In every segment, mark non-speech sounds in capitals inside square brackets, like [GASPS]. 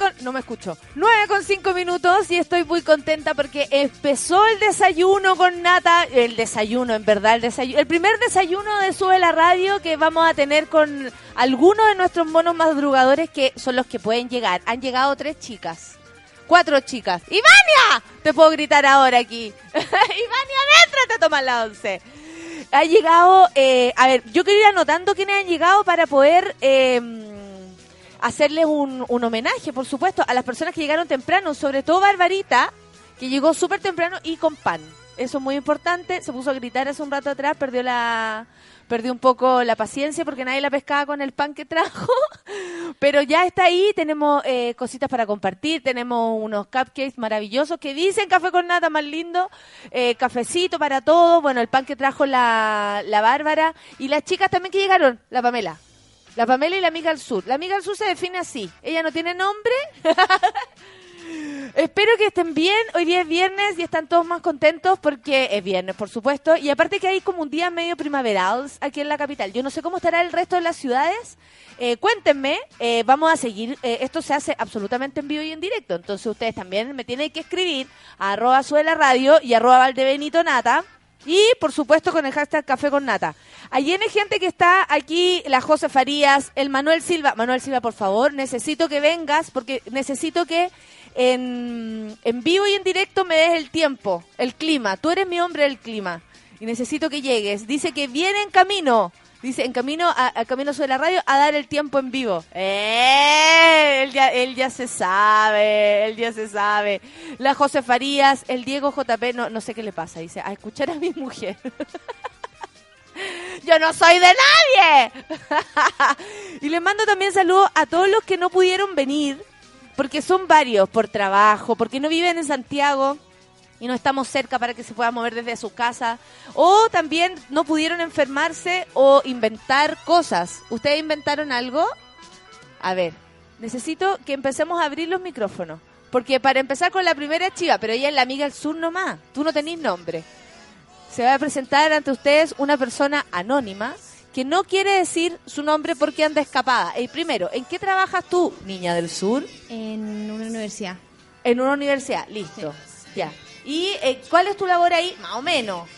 Con... No me escucho. Nueve con cinco minutos y estoy muy contenta porque empezó el desayuno con nata. El desayuno, en verdad, el desayuno. El primer desayuno de Sube la Radio que vamos a tener con algunos de nuestros monos madrugadores que son los que pueden llegar. Han llegado tres chicas. Cuatro chicas. ¡Ivania! Te puedo gritar ahora aquí. [LAUGHS] ¡Ivania, entra! Te tomas la once. Ha llegado... eh, a ver, yo quiero ir anotando quiénes han llegado para poder... eh, hacerles un, un homenaje, por supuesto, a las personas que llegaron temprano, sobre todo Barbarita, que llegó súper temprano y con pan. Eso es muy importante. Se puso a gritar hace un rato atrás, perdió la perdió un poco la paciencia porque nadie la pescaba con el pan que trajo. [LAUGHS] Pero ya está ahí, tenemos eh, cositas para compartir, tenemos unos cupcakes maravillosos que dicen café con nata más lindo, eh, cafecito para todos, bueno, el pan que trajo la, la Bárbara y las chicas también que llegaron, la Pamela. La Pamela y la amiga del sur. La amiga del sur se define así. Ella no tiene nombre. [LAUGHS] Espero que estén bien. Hoy día es viernes y están todos más contentos porque es viernes, por supuesto. Y aparte que hay como un día medio primaveral aquí en la capital. Yo no sé cómo estará el resto de las ciudades. Eh, cuéntenme. Eh, vamos a seguir. eh, esto se hace absolutamente en vivo y en directo. Entonces ustedes también me tienen que escribir a arroba suela radio y arroba valdebenito nata. Y, por supuesto, con el hashtag Café con Nata. Allí hay gente que está aquí, la José Farías, el Manuel Silva. Manuel Silva, por favor, necesito que vengas porque necesito que en, en vivo y en directo me des el tiempo, el clima. Tú eres mi hombre del clima y necesito que llegues. Dice que viene en camino. Dice, en camino a, camino sobre la radio a dar el tiempo en vivo. ¡Eh! Él ya, él ya se sabe, él ya se sabe. La José Farías, el Diego JP, no, no sé qué le pasa. Dice, a escuchar a mi mujer. [LAUGHS] Yo no soy de nadie. [LAUGHS] y le mando también saludos a todos los que no pudieron venir, porque son varios, por trabajo, porque no viven en Santiago y no estamos cerca para que se pueda mover desde su casa. O también no pudieron enfermarse o inventar cosas. ¿Ustedes inventaron algo? A ver, necesito que empecemos a abrir los micrófonos. Porque para empezar con la primera chiva, pero ella es la amiga del sur nomás. Tú no tenés nombre. Se va a presentar ante ustedes una persona anónima que no quiere decir su nombre porque anda escapada. Y primero, ¿en qué trabajas tú, niña del sur? En una universidad. En una universidad, listo. Ya. ¿Y eh, cuál es tu labor ahí? Más o menos.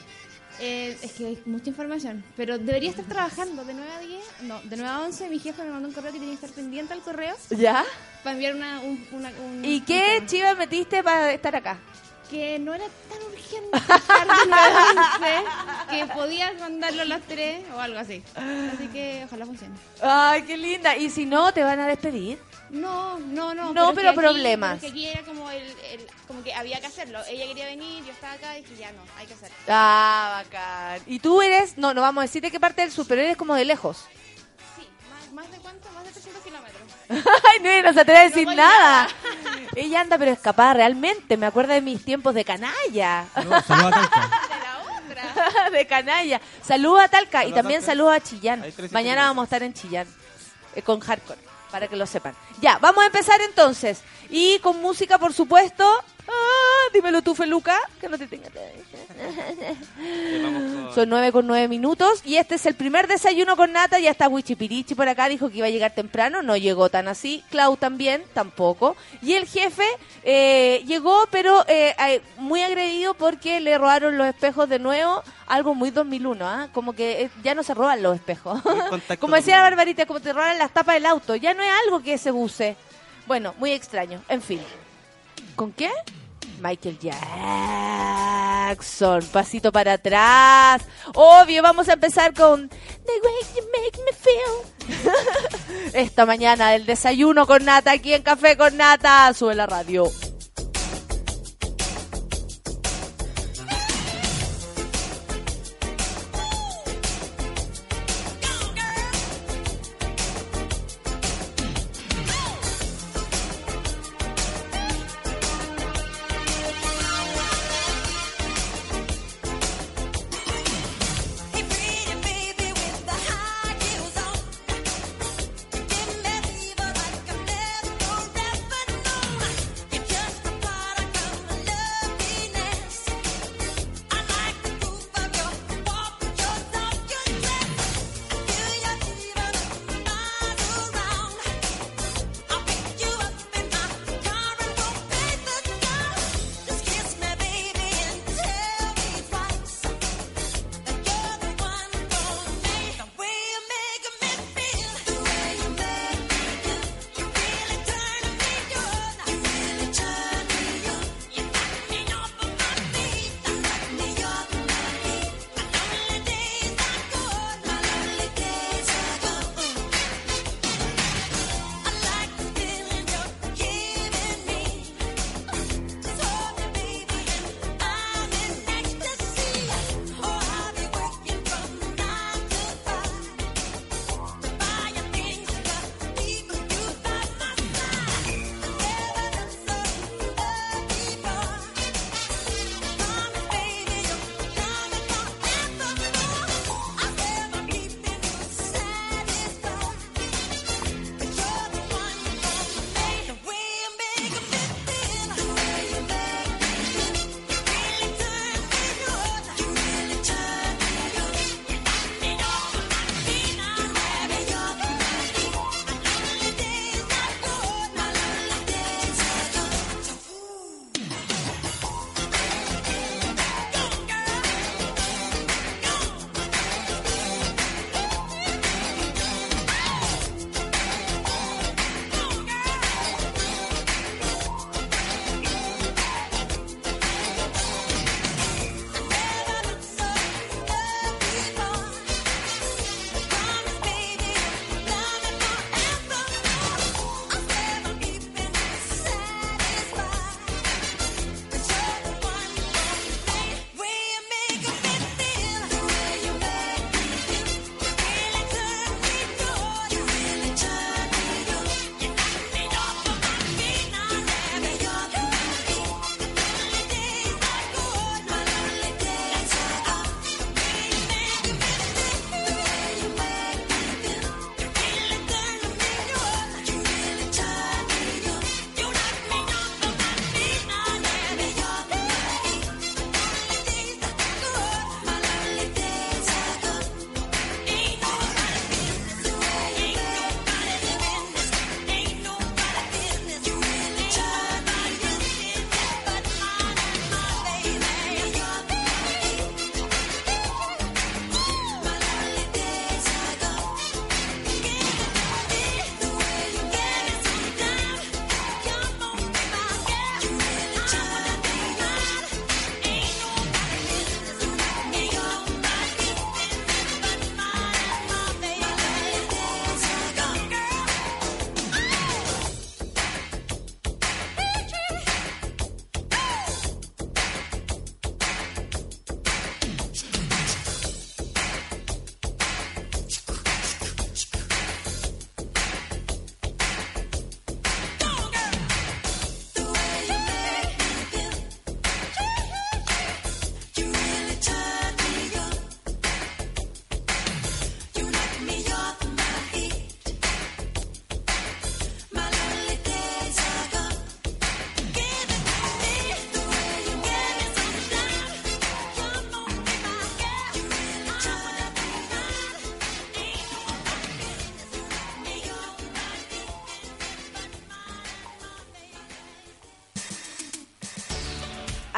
Eh, es que hay mucha información, pero debería estar trabajando de 9 a 10, no, de 9 a 11 mi jefe me mandó un correo que tenía que estar pendiente al correo ¿Ya? para enviar una, un, una un- ¿Y qué chiva metiste para estar acá? Que no era tan urgente estar de 9 a 11, que podías mandarlo a las 3 o algo así. Así que ojalá funcione. Ay, qué linda. ¿Y si no, te van a despedir? No, no, no. No, pero problemas. pero es que aquí era como, el, el- como que había que hacerlo. Ella quería venir, yo estaba acá y dije, ya no, hay que hacerlo. Ah, bacán. ¿Y tú eres, no, no vamos a decir de qué parte del sur, pero eres como de lejos? Sí, más, más de cuánto, más de 300 kilómetros. [LAUGHS] Ay, no, no se atreve a decir voy nada. Ella anda pero escapada realmente. Me acuerdo de mis tiempos de canalla. No, a Talca. [LAUGHS] De la otra. [LAUGHS] de canalla. Saludos a Talca y también Talca. saludos a Chillán. Mañana vamos a estar en Chillán eh, con hardcore, para que lo sepan. Ya, vamos a empezar entonces. Y con música, por supuesto. Ah, dímelo tú, Feluca, que no te tenga. Son nueve con nueve minutos y este es el primer desayuno con nata. Ya está Wichipirichi por acá, dijo que iba a llegar temprano, no llegó tan así. Clau también, tampoco. Y el jefe eh, llegó, pero eh, eh, muy agredido porque le robaron los espejos de nuevo. Algo muy 2001, ¿ah? Como que eh, ya no se roban los espejos. [LAUGHS] Como decía la Barbarita, como te roban las tapas del auto. Ya no es algo que se use. Bueno, muy extraño. En fin. ¿Con qué? Michael Jackson. Pasito para atrás. Obvio, vamos a empezar con The Way You Make Me Feel. [LAUGHS] Esta mañana del desayuno con nata aquí en Café con Nata. Sube la radio.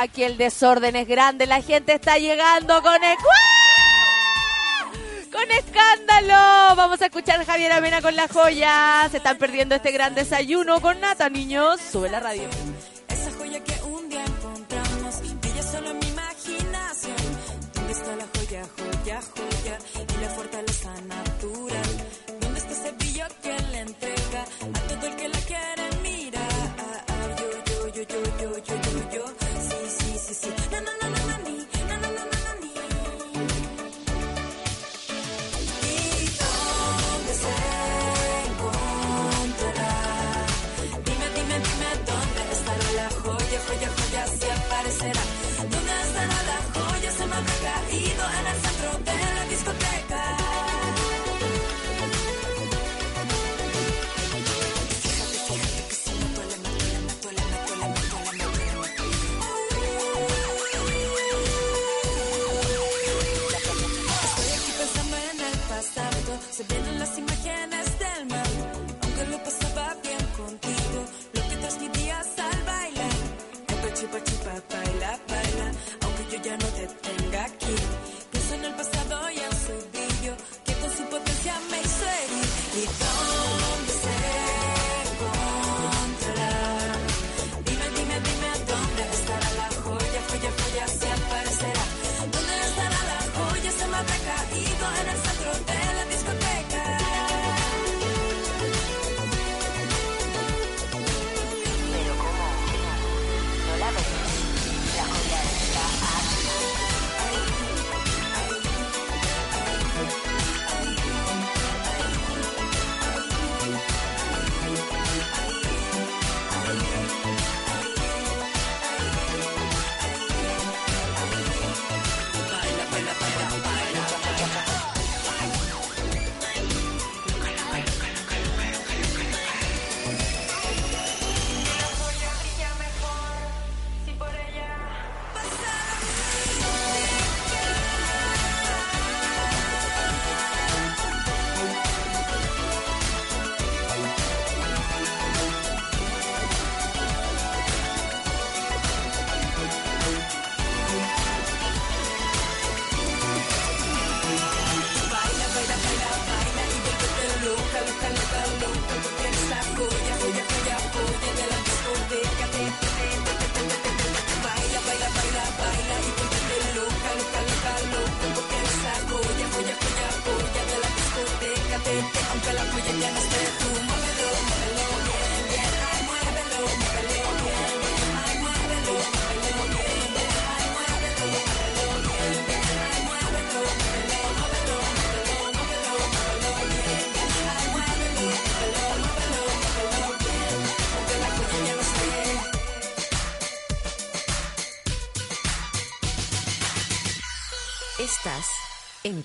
Aquí el desorden es grande, la gente está llegando con. Con escándalo. Vamos a escuchar a Javier Amena con la joya. Se están perdiendo este gran desayuno con nata, niños. Sube la radio.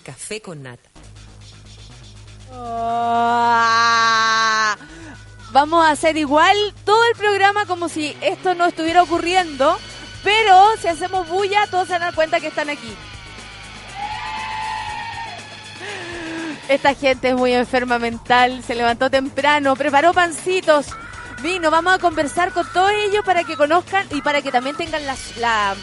Café con Nata. Ah, Vamos a hacer igual todo el programa como si esto no estuviera ocurriendo, pero si hacemos bulla, todos se dar cuenta que están aquí. Esta gente es muy enferma mental, se levantó temprano, preparó pancitos, vino, vamos a conversar con todos ellos para que conozcan y para que también tengan la,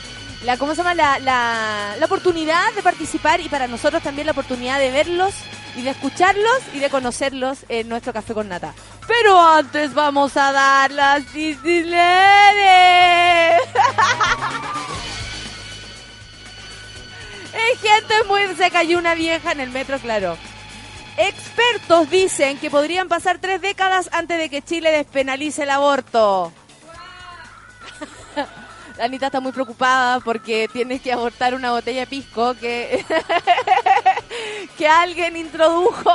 la, ¿cómo se llama? La, la, la oportunidad de participar y para nosotros también la oportunidad de verlos y de escucharlos y de conocerlos en nuestro café con nata. Pero antes vamos a dar las Disneylandes. Hay [LAUGHS] gente muy... Se cayó una vieja en el metro, claro. Expertos dicen que podrían pasar tres décadas antes de que Chile despenalice el aborto. La [LAUGHS] Anita está muy preocupada porque tiene que abortar una botella de pisco que, [LAUGHS] que alguien introdujo.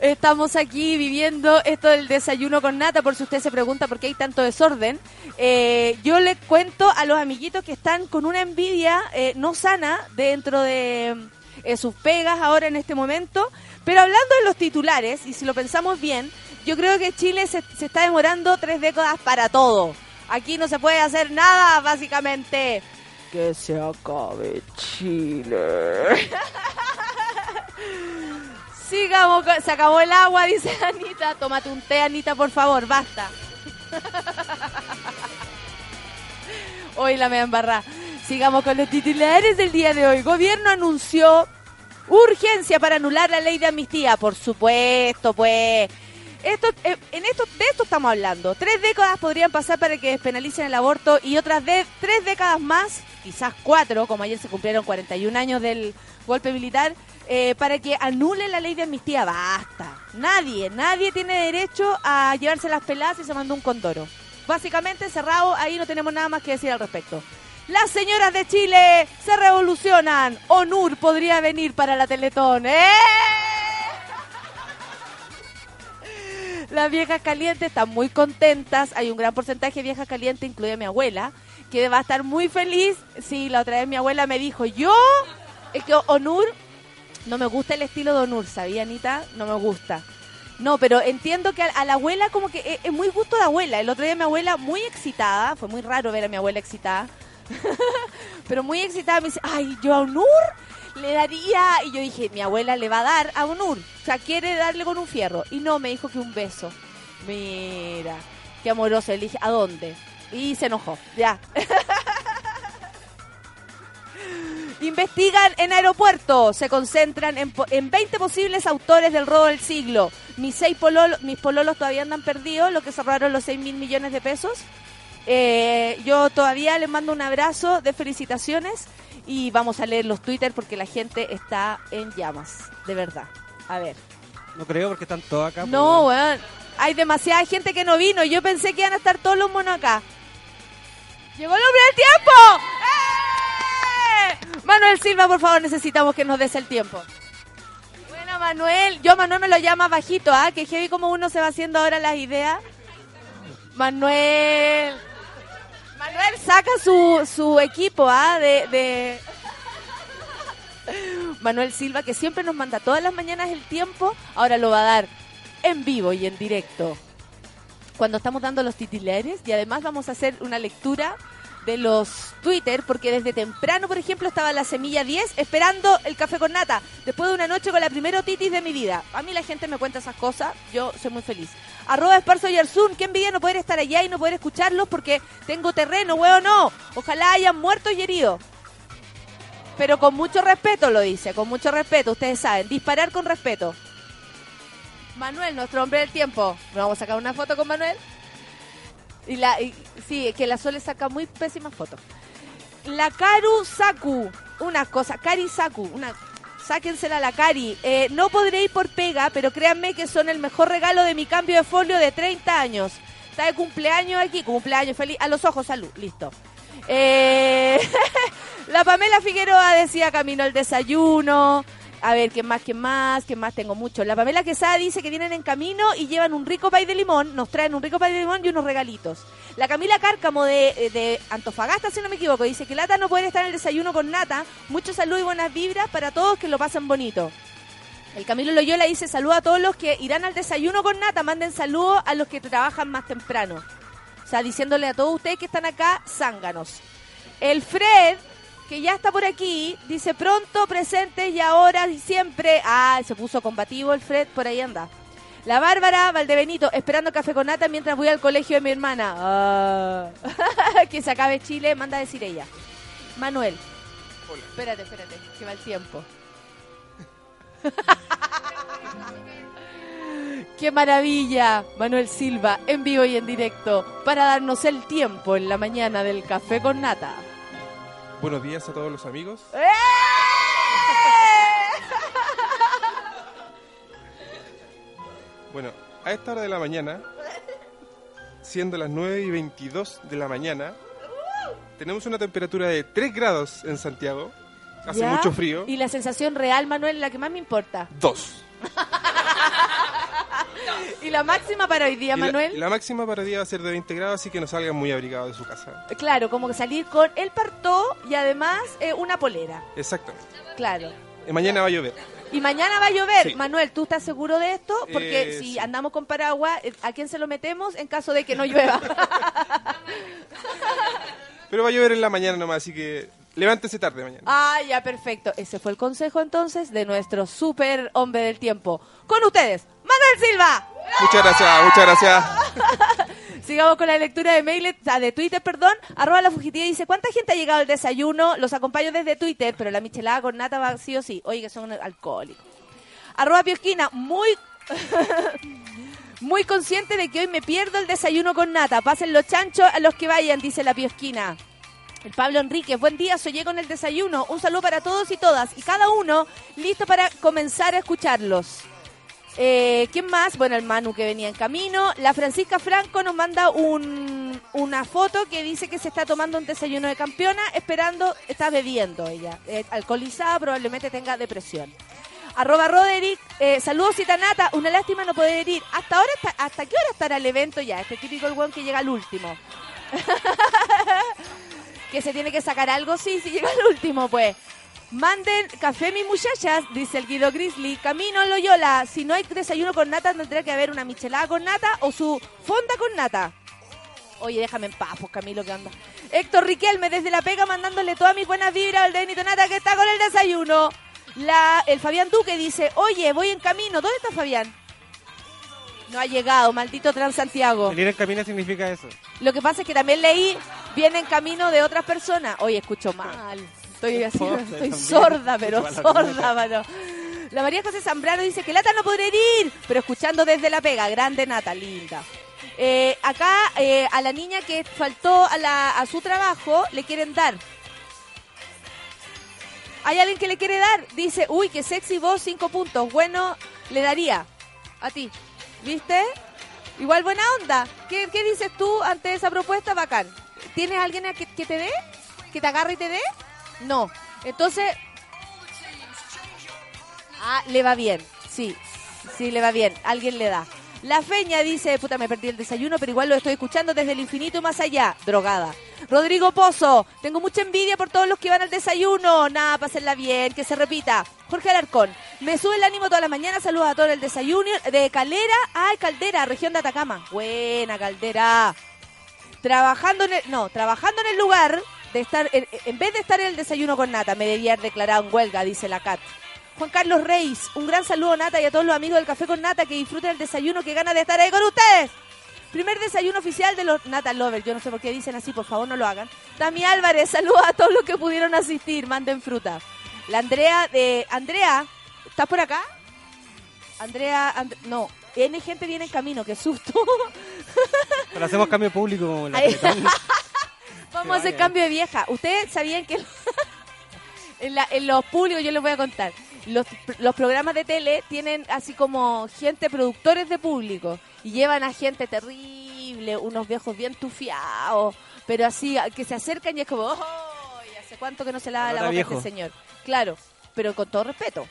Estamos aquí viviendo esto del desayuno con nata, por si usted se pregunta por qué hay tanto desorden. Eh, yo le cuento a los amiguitos que están con una envidia eh, no sana dentro de eh, sus pegas ahora en este momento. Pero hablando de los titulares, y si lo pensamos bien, yo creo que Chile se, se está demorando tres décadas para todo. Aquí no se puede hacer nada, básicamente. Que se acabe Chile. [LAUGHS] Sigamos, con- se acabó el agua, [LAUGHS] dice Anita. Tómate un té, Anita, por favor, basta. [LAUGHS] Hoy la me embarrá. Sigamos con los titulares del día de hoy. Gobierno anunció urgencia para anular la ley de amnistía. Por supuesto, pues. Esto, eh, en esto, de esto estamos hablando. Tres décadas podrían pasar para que despenalicen el aborto y otras de, tres décadas más, quizás cuatro, como ayer se cumplieron 41 años del golpe militar, eh, para que anulen la ley de amnistía. Basta. Nadie, nadie tiene derecho a llevarse las peladas y se mandó un condoro. Básicamente, cerrado, ahí no tenemos nada más que decir al respecto. Las señoras de Chile se revolucionan. ONUR podría venir para la Teletón. ¡Eh! Las viejas calientes están muy contentas. Hay un gran porcentaje de viejas calientes, incluida mi abuela, que va a estar muy feliz. Sí, la otra vez mi abuela me dijo, yo, es que Onur, no me gusta el estilo de Onur, ¿sabía, Anita? No me gusta. No, pero entiendo que a, a la abuela como que es, es muy gusto de abuela. El otro día mi abuela muy excitada, fue muy raro ver a mi abuela excitada, [LAUGHS] pero muy excitada me dice, ay, yo a Onur le daría, y yo dije, mi abuela le va a dar a Onur, o sea, quiere darle con un fierro, y no, me dijo que un beso. Mira, qué amoroso, le dije, ¿a dónde? Y se enojó, ya. [LAUGHS] Investigan en aeropuerto, se concentran en, en 20 posibles autores del robo del siglo. Mis seis pololos, mis pololos todavía andan perdidos, lo que se robaron los 6 mil millones de pesos. Eh, yo todavía les mando un abrazo de felicitaciones y vamos a leer los Twitter porque la gente está en llamas, de verdad. A ver. No creo porque están todos acá. No, pues, weón. Hay demasiada gente que no vino. Yo pensé que iban a estar todos los monos acá. ¡Llegó el hombre del tiempo! ¡Eh! Manuel Silva, por favor, necesitamos que nos des el tiempo. Bueno, Manuel, yo Manuel me lo llama bajito, ¿ah? Que heavy como uno se va haciendo ahora las ideas. Manuel. Manuel saca su, su equipo, ¿ah? De, de... Manuel Silva, que siempre nos manda todas las mañanas el tiempo, ahora lo va a dar en vivo y en directo. Cuando estamos dando los titulares y además vamos a hacer una lectura de los Twitter, porque desde temprano, por ejemplo, estaba la semilla 10 esperando el café con nata, después de una noche con la primera otitis de mi vida. A mí la gente me cuenta esas cosas, yo soy muy feliz. Arroba Esparzo y qué envidia no poder estar allá y no poder escucharlos porque tengo terreno, huevo, no. Ojalá hayan muertos y heridos. Pero con mucho respeto lo dice, con mucho respeto, ustedes saben, disparar con respeto. Manuel, nuestro hombre del tiempo. ¿Nos vamos a sacar una foto con Manuel? Y la, y- sí, que la Sole saca muy pésimas fotos. La Karu Saku, una cosa, Kari Saku, una, sáquensela a la Cari. Eh, no podré ir por pega, pero créanme que son el mejor regalo de mi cambio de folio de 30 años. Está de cumpleaños aquí, cumpleaños feliz. A los ojos, salud, listo. Eh, [LAUGHS] la Pamela Figueroa decía camino al desayuno. A ver, ¿qué más, qué más, qué más? Tengo mucho. La Pamela Quesada dice que vienen en camino y llevan un rico pay de limón. Nos traen un rico pay de limón y unos regalitos. La Camila Cárcamo de, de Antofagasta, si no me equivoco, dice que Lata no puede estar en el desayuno con Nata. Mucho salud y buenas vibras para todos que lo pasen bonito. El Camilo Loyola dice saludos a todos los que irán al desayuno con Nata. Manden saludos a los que trabajan más temprano. O sea, diciéndole a todos ustedes que están acá, zánganos. El Fred, que ya está por aquí, dice pronto, presente y ahora y siempre. Ah, se puso combativo el Fred, por ahí anda. La Bárbara Valdebenito, esperando café con nata mientras voy al colegio de mi hermana. Ah. [LAUGHS] que se acabe Chile, manda a decir ella. Manuel. Espérate, espérate, que va el tiempo. [LAUGHS] ¡Qué maravilla! Manuel Silva, en vivo y en directo, para darnos el tiempo en la mañana del café con nata. Buenos días a todos los amigos. ¡Eh! [LAUGHS] Bueno, a esta hora de la mañana, siendo las 9 y 22 de la mañana, tenemos una temperatura de 3 grados en Santiago. Hace ¿Ya? mucho frío. Y la sensación real, Manuel, la que más me importa. 2. [LAUGHS] ¿Y la máxima para hoy día, Y la, Manuel? la máxima para día va a ser de 20 grados, así que no salgan muy abrigados de su casa. Claro, como que salir con el partó y además eh, una polera. Exactamente. Claro. Y mañana va a llover. Y mañana va a llover. Sí. Manuel, ¿tú estás seguro de esto? Porque Eh, si sí. andamos con paraguas, eh, ¿a quién se lo metemos en caso de que no llueva? [LAUGHS] Pero va a llover en la mañana nomás, así que levántese tarde mañana. ah, ya, perfecto. Ese fue el consejo entonces de nuestro super hombre del tiempo. Con ustedes, Manuel Silva. Muchas gracias, muchas gracias. [LAUGHS] Sigamos con la lectura de mail, sea, de Twitter, perdón. Arroba la fugitiva dice, ¿cuánta gente ha llegado al desayuno? Los acompaño desde Twitter, pero la michelada con nata va sí o sí. Oye, que son alcohólicos. Arroba Piosquina, muy... [LAUGHS] Muy consciente de que hoy me pierdo el desayuno con nata. Pasen los chanchos a los que vayan, dice la piosquina. El Pablo Enríquez, buen día, soy con el desayuno. Un saludo para todos y todas y cada uno listo para comenzar a escucharlos. Eh, ¿Quién más? Bueno, el Manu que venía en camino. La Francisca Franco nos manda un, una foto que dice que se está tomando un desayuno de campeona, esperando, está bebiendo ella. Eh, alcoholizada, probablemente tenga depresión. Arroba Roderick, eh, saludos Citanata, una lástima no poder ir. Hasta ahora, ¿hasta qué hora estará el evento ya? Este típico el que llega al último. [LAUGHS] que se tiene que sacar algo, sí, si llega al último, pues. Manden café, mis muchachas, dice el Guido Grizzly. Camino Loyola, si no hay desayuno con nata, tendrá que haber una michelada con nata o su fonda con nata. Oye, déjame en paz, pues Camilo, ¿qué onda? Héctor Riquelme, desde La Pega, mandándole todas mis buenas vibras al Denito Nata que está con el desayuno. La, el Fabián Duque dice, oye, voy en camino. ¿Dónde está Fabián? No ha llegado, maldito Transantiago. Venir en camino significa eso. Lo que pasa es que también leí, viene en camino de otras personas. Oye, escucho mal. Estoy así, Sorda estoy sorda, pero sorda, mano. La María José Zambrano dice que lata no podré ir, pero escuchando desde la pega, grande nata, linda. Eh, acá eh, a la niña que faltó a, la, a su trabajo le quieren dar. Hay alguien que le quiere dar, dice, uy, qué sexy voz, cinco puntos. Bueno, le daría a ti. ¿Viste? Igual buena onda. ¿Qué, qué dices tú ante esa propuesta? Bacán. ¿Tienes alguien a que, que te dé? ¿Que te agarre y te dé? No. Entonces... Ah, le va bien. Sí, sí, le va bien. Alguien le da. La Feña dice, puta, me perdí el desayuno, pero igual lo estoy escuchando desde el infinito más allá. Drogada. Rodrigo Pozo, tengo mucha envidia por todos los que van al desayuno. Nada, pásenla bien, que se repita. Jorge Alarcón, me sube el ánimo toda la mañana. Saludos a todos el desayuno de Calera. Ay, Caldera, región de Atacama. Buena, Caldera. Trabajando en el, no, trabajando en el lugar de estar, en, en vez de estar en el desayuno con Nata, me debía haber declarado en huelga, dice la Cat. Juan Carlos Reis, un gran saludo Nata y a todos los amigos del Café con Nata que disfruten el desayuno que gana de estar ahí con ustedes. Primer desayuno oficial de los Nata Lovers. Yo no sé por qué dicen así, por favor no lo hagan. Tami Álvarez, [LAUGHS] saludos a todos los que pudieron asistir. Manden fruta. La Andrea de. Andrea, ¿estás por acá? Andrea, And- no. N gente viene en camino, qué susto. [LAUGHS] Pero hacemos cambio público la. [LAUGHS] Vamos a hacer cambio de vieja. ¿Ustedes sabían que en, la- en los públicos, yo les voy a contar, los, los programas de tele tienen así como gente, productores de público, y llevan a gente terrible, unos viejos bien tufiados, pero así, que se acercan y es como, ¡oh! ¿y ¿Hace cuánto que no se lava la boca viejo. este señor? Claro, pero con todo respeto.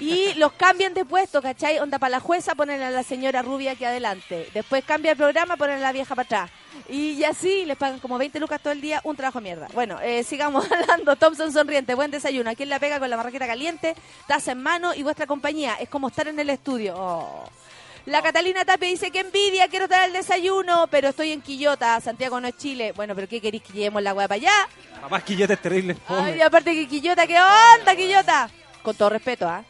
Y los cambian de puesto, ¿cachai? Onda para la jueza ponen a la señora rubia aquí adelante. Después cambia el programa, ponen a la vieja para atrás. Y así les pagan como 20 lucas todo el día, un trabajo de mierda. Bueno, eh, sigamos [LAUGHS] hablando. Thompson sonriente, buen desayuno. Aquí en la pega con la marraqueta caliente, taza en mano y vuestra compañía. Es como estar en el estudio. Oh. La Catalina Tapia dice que envidia, quiero estar al desayuno, pero estoy en Quillota, Santiago no es Chile. Bueno, pero ¿qué queréis que llevemos la weá para allá? Papá, Quillota es terrible. Ay, y aparte que Quillota, ¿qué onda, Quillota? Con todo respeto, ¿ah?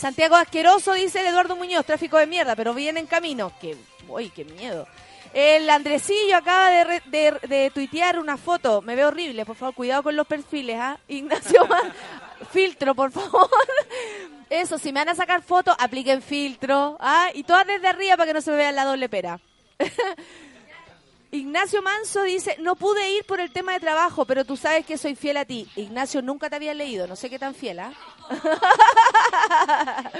Santiago Asqueroso, dice el Eduardo Muñoz, tráfico de mierda, pero viene en camino. Que, uy, qué miedo. El Andresillo acaba de, re- de, tuitear una foto. Me veo horrible, por favor, cuidado con los perfiles, ¿ah? [LAUGHS] Ignacio, filtro, por favor. Eso, si me van a sacar fotos, apliquen filtro, ¿ah? Y todas desde arriba para que no se me vea la doble pera. [LAUGHS] Ignacio Manso dice, no pude ir por el tema de trabajo, pero tú sabes que soy fiel a ti. Ignacio, nunca te había leído, no sé qué tan fiel, ¿ah? [LAUGHS]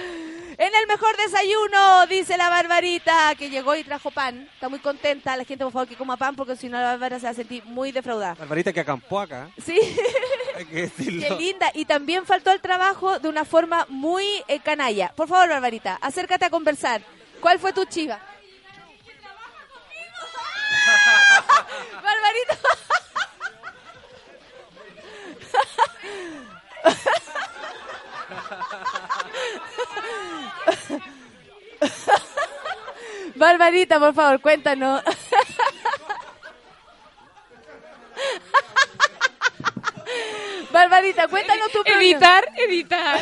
en el mejor desayuno, dice la Barbarita, que llegó y trajo pan. Está muy contenta. La gente, por favor, que coma pan, porque si no la Bárbara se va a sentir muy defraudada. Barbarita que acampó acá. Sí, [LAUGHS] Hay que decirlo. qué linda. Y también faltó al trabajo de una forma muy eh, canalla. Por favor, Barbarita, acércate a conversar. ¿Cuál fue tu chiva? Barbarita. Barbarita, por favor, cuéntanos. Barbarita, cuéntanos tu problema. Editar, editar.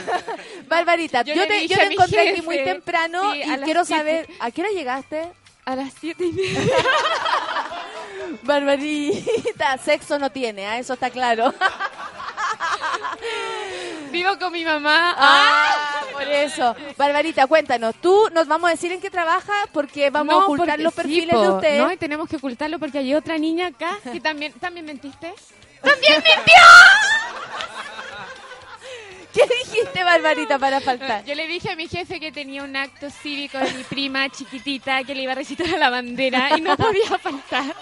Barbarita, Yo te, yo te encontré aquí muy temprano sí, y quiero siete. saber, ¿a qué hora llegaste? A las siete y media. [LAUGHS] Barbarita, sexo no tiene, ¿ah? eso está claro. Vivo con mi mamá. Ah, por eso. Barbarita, cuéntanos, tú nos vamos a decir en qué trabaja porque vamos a ocultar los perfiles de usted. No, y tenemos que ocultarlo porque hay otra niña acá que también, ¿también mentiste. ¿Qué dijiste, Barbarita, para faltar? Yo le dije a mi jefe que tenía un acto cívico de mi prima chiquitita que le iba a recitar a la bandera y no podía faltar.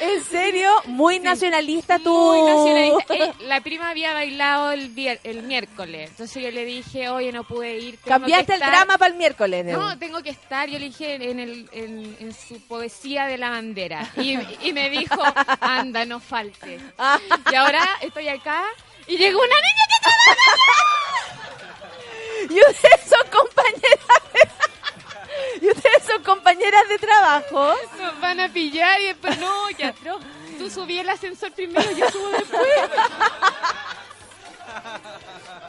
¿En serio? Muy nacionalista tú. Muy nacionalista. Eh, la prima había bailado el, vier- el miércoles, entonces yo le dije, oye, no pude ir. Cambiaste que el estar". drama para el miércoles. No, tengo que estar, yo le dije en, el, en, en su poesía de la bandera. Y, y me dijo, anda, no faltes. Ah. [LAUGHS] Y ahora estoy acá y llegó una niña [LAUGHS] Y ustedes son compañeras de... Y [LAUGHS] ustedes son compañeras de trabajo. nos van a pillar y después, no, ya atroz. Tú subí el ascensor primero, yo subo después. [LAUGHS]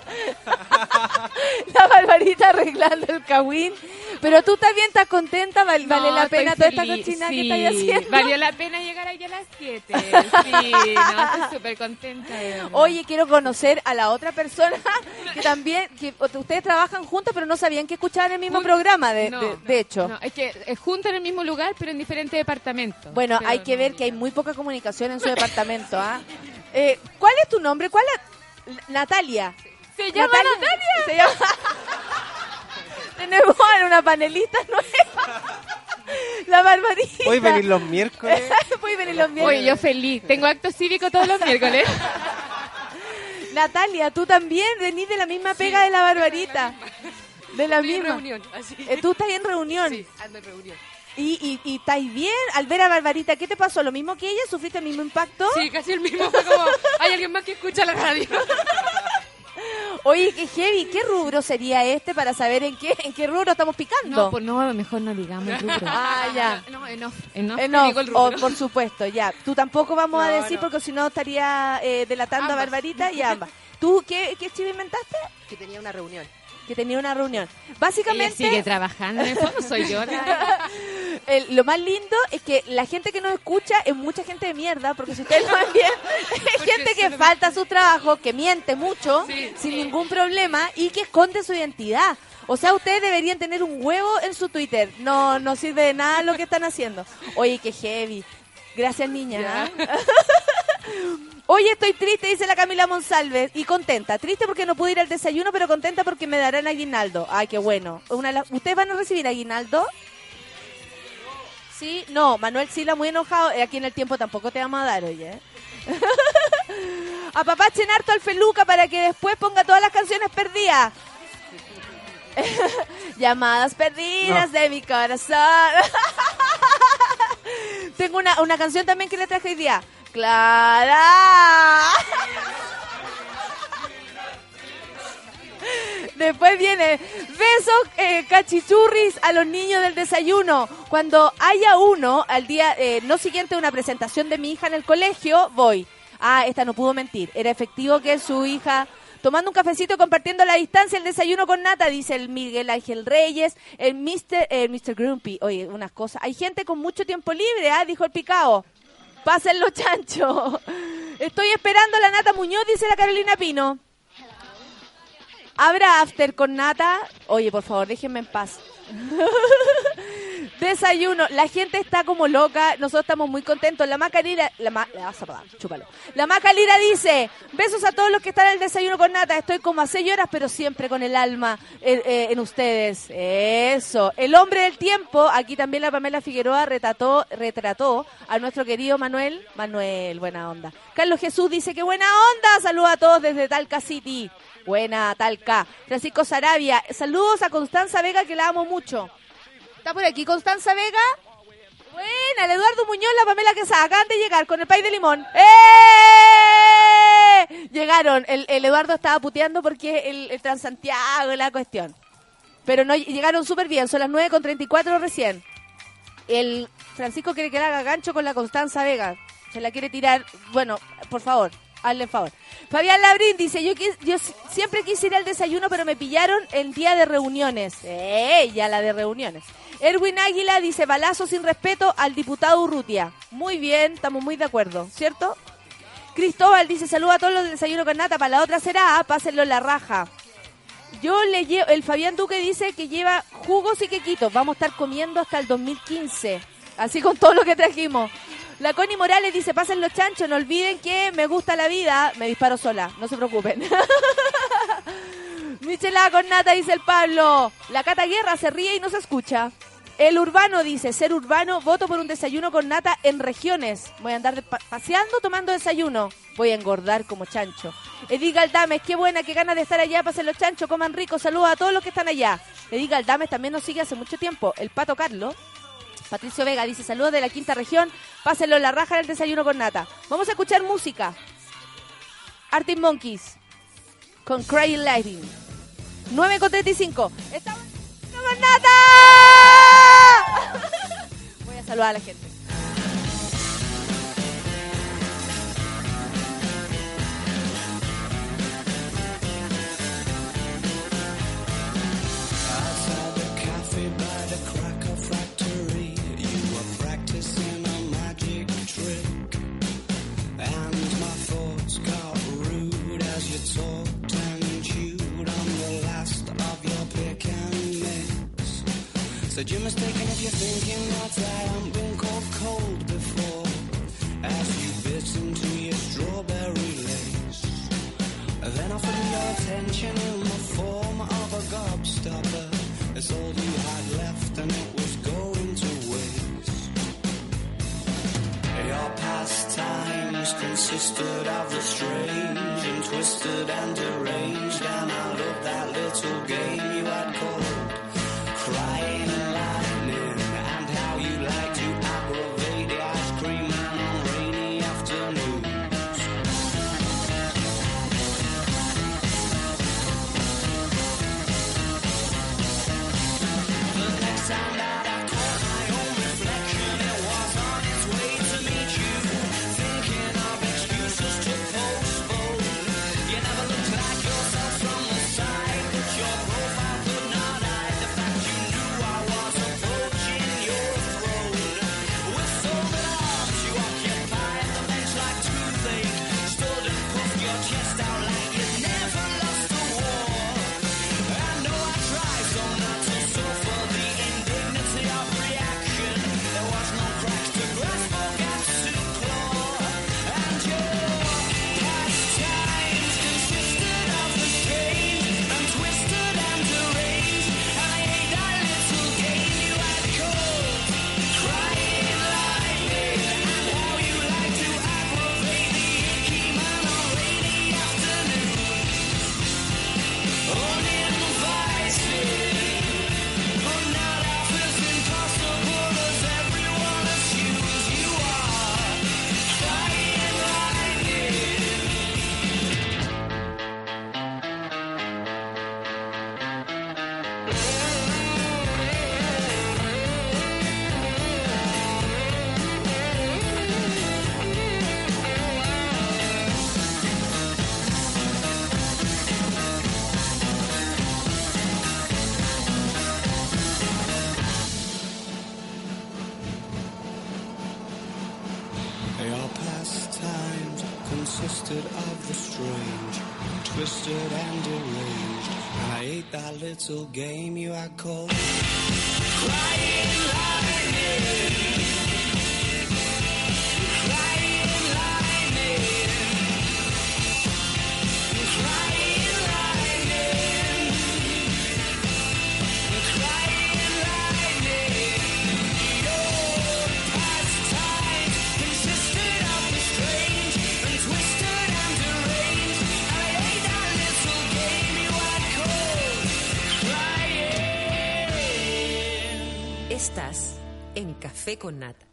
[LAUGHS] La Barbarita arreglando el cagüín. Pero tú también estás contenta, val- vale No, la pena toda esta cochina que estás haciendo. Valió la pena llegar aquí a las 7. Sí, no, estoy [LAUGHS] súper contenta. Oye, quiero conocer a la otra persona [LAUGHS] que también, que ustedes trabajan juntas, pero no sabían que escuchaban el mismo Jun- programa, de, No, de, de hecho. No, es que es junto en el mismo lugar, pero en diferentes departamentos. Bueno, Pero hay que ver que hay muy poca comunicación en su departamento. ¿ah? Eh, ¿Cuál es tu nombre? ¿Cuál es? Natalia. ¿Se llama Natalia? Se llama... Tenemos a una panelista nueva. La Barbarita. Hoy venir los miércoles. Puede venir los miércoles. [LAUGHS] Oye, yo feliz. Tengo acto cívico todos los miércoles. [LAUGHS] Natalia, tú también venís de la misma pega de la Barbarita. De la misma. reunión, así. Eh, tú estás en reunión. Sí, ando en reunión. Y, y, y estáis bien al ver a Barbarita. ¿Qué te pasó? ¿Lo mismo que ella? ¿Sufriste el mismo impacto? Sí, casi el mismo. Fue como, hay alguien más que escucha la radio. Oye, qué heavy. ¿Qué rubro sería este para saber en qué, en qué rubro estamos picando? No, pues no, mejor no digamos el rubro. [LAUGHS] Ah, ya. No, en off. En off el oh, rubro. por supuesto, ya. Tú tampoco vamos a decir no. porque si no estaría eh, delatando a. Barbarita y a [LAUGHS] ambas. ¿Tú qué, qué chivo inventaste? Que tenía una reunión. Que tenía una reunión. Ella Básicamente, sigue trabajando en eso, no soy yo. [LAUGHS] la- el- lo más lindo es que la gente que nos escucha es mucha gente de mierda, porque si ustedes lo ven bien, es gente que falta a su trabajo, que miente mucho, Sí, sin ningún problema y que esconde su identidad. O sea, ustedes deberían tener un huevo en su Twitter. No, no sirve de nada lo que están haciendo. Oye, qué heavy. Gracias, niña. [LAUGHS] Oye, estoy triste, dice la Camila Monsalves, y contenta. Triste porque no pude ir al desayuno, pero contenta porque me darán aguinaldo. Ay, qué bueno. Una ¿Ustedes van a recibir aguinaldo? Sí, no, Manuel Sila muy enojado. Eh, Aquí en el tiempo tampoco te vamos a dar, oye. [LAUGHS] Apapachen harto al Feluca para que después ponga todas las canciones perdidas. [LAUGHS] Llamadas perdidas de mi corazón. [LAUGHS] [LAUGHS] Tengo una, una canción también que le traje hoy día. Clara. [LAUGHS] Después viene besos eh, cachichurris a los niños del desayuno. Cuando haya uno al día eh, no siguiente una presentación de mi hija en el colegio, voy. Ah, esta no pudo mentir. Era efectivo que su hija tomando un cafecito compartiendo la distancia el desayuno con nata, dice el Miguel Ángel Reyes, el Mr. El Mr. Grumpy. Oye, unas cosas. Hay gente con mucho tiempo libre, ah, dijo el picao. Pásenlo, chancho. [LAUGHS] Estoy esperando a la Nata Muñoz, dice la Carolina Pino. ¿Habrá after con nata? Oye, por favor, déjenme en paz. [LAUGHS] Desayuno. La gente está como loca. Nosotros estamos muy contentos. La Macalira... La, ma, la, chúpalo. La Macalira dice, besos a todos los que están en el desayuno con nata. Estoy como a seis horas, pero siempre con el alma eh, eh, en ustedes. Eso. El hombre del tiempo. Aquí también la Pamela Figueroa retrató, retrató a nuestro querido Manuel. Manuel, buena onda. Carlos Jesús dice que buena onda. Saluda a todos desde Talca City. Buena, Talca. Francisco Sarabia. Saludos a Constanza Vega, que la amo mucho. ¿Está por aquí Constanza Vega? Buena, el Eduardo Muñoz, la Pamela Quesada. Acaban de llegar con el país de limón. ¡Eh! Llegaron. El, Eduardo estaba puteando porque el, el Transantiago, la cuestión. Pero no llegaron súper bien. Son las 9 con 34 recién. El Francisco quiere que le haga gancho con la Constanza Vega. Se la quiere tirar. Bueno, por favor, hazle favor. Fabián Labrín dice, yo, yo si- siempre quise ir al desayuno, pero me pillaron el día de reuniones. Ella, la de reuniones. Erwin Águila dice balazo sin respeto al diputado Urrutia. Muy bien, estamos muy de acuerdo, ¿cierto? Cristóbal dice saluda a todos los del desayuno con nata, para la otra será, pásenlo en la raja. Yo le llevo, el Fabián Duque dice que lleva jugos y quequitos. Vamos a estar comiendo hasta el 2015. Así con todo lo que trajimos. La Connie Morales dice, pasen los chanchos, no olviden que me gusta la vida. Me disparo sola, no se preocupen. [LAUGHS] Michelada con nata, dice el Pablo. La Cata Guerra se ríe y no se escucha. El urbano dice, ser urbano, voto por un desayuno con nata en regiones. Voy a andar paseando tomando desayuno. Voy a engordar como chancho. Edith Galdames, qué buena, qué ganas de estar allá. Pasen los coman rico. Saludos a todos los que están allá. Edith Galdames también nos sigue hace mucho tiempo. El Pato Carlos. Patricio Vega dice, saludos de la quinta región. Pásenlo en la raja del desayuno con nata. Vamos a escuchar música. Arctic Monkeys. Con Crying Lightning. 9 con 35. Estamos con. [LAUGHS] Voy a saludar a la gente. You're mistaken if you're thinking that I haven't been called cold before. As you bit into your strawberry lace, then offered me your attention in the form of a gobstopper. It's all you had left, and it was going to waste. Your pastimes consisted of the strange and twisted and deranged, and I loved that little game you had called crying little game you are called. Café con Nata.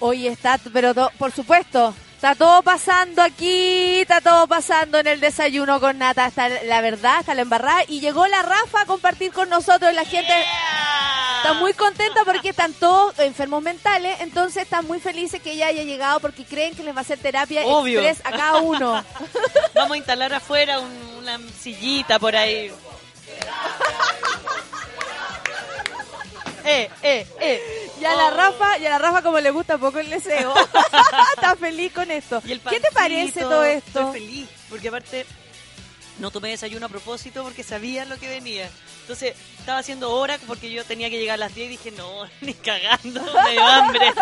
Hoy está, pero to- por supuesto, está todo pasando aquí, está todo pasando en el desayuno con nata, está la verdad, está la embarrada y llegó la Rafa a compartir con nosotros, la gente está muy contenta porque están todos enfermos mentales, entonces están muy felices que ella haya llegado porque creen que les va a hacer terapia Obvio. express a cada uno. [LAUGHS] Vamos a instalar afuera un- una sillita por ahí. Eh, eh, eh. Y a la Rafa, y a la Rafa como le gusta poco el deseo. [LAUGHS] Está feliz con esto. Y el ¿Qué te parece todo esto? Estoy feliz, porque aparte no tomé desayuno a propósito porque sabía lo que venía. Entonces, estaba haciendo hora porque yo tenía que llegar a las 10 y dije, no, [LAUGHS] ni cagando, me dio hambre. [LAUGHS]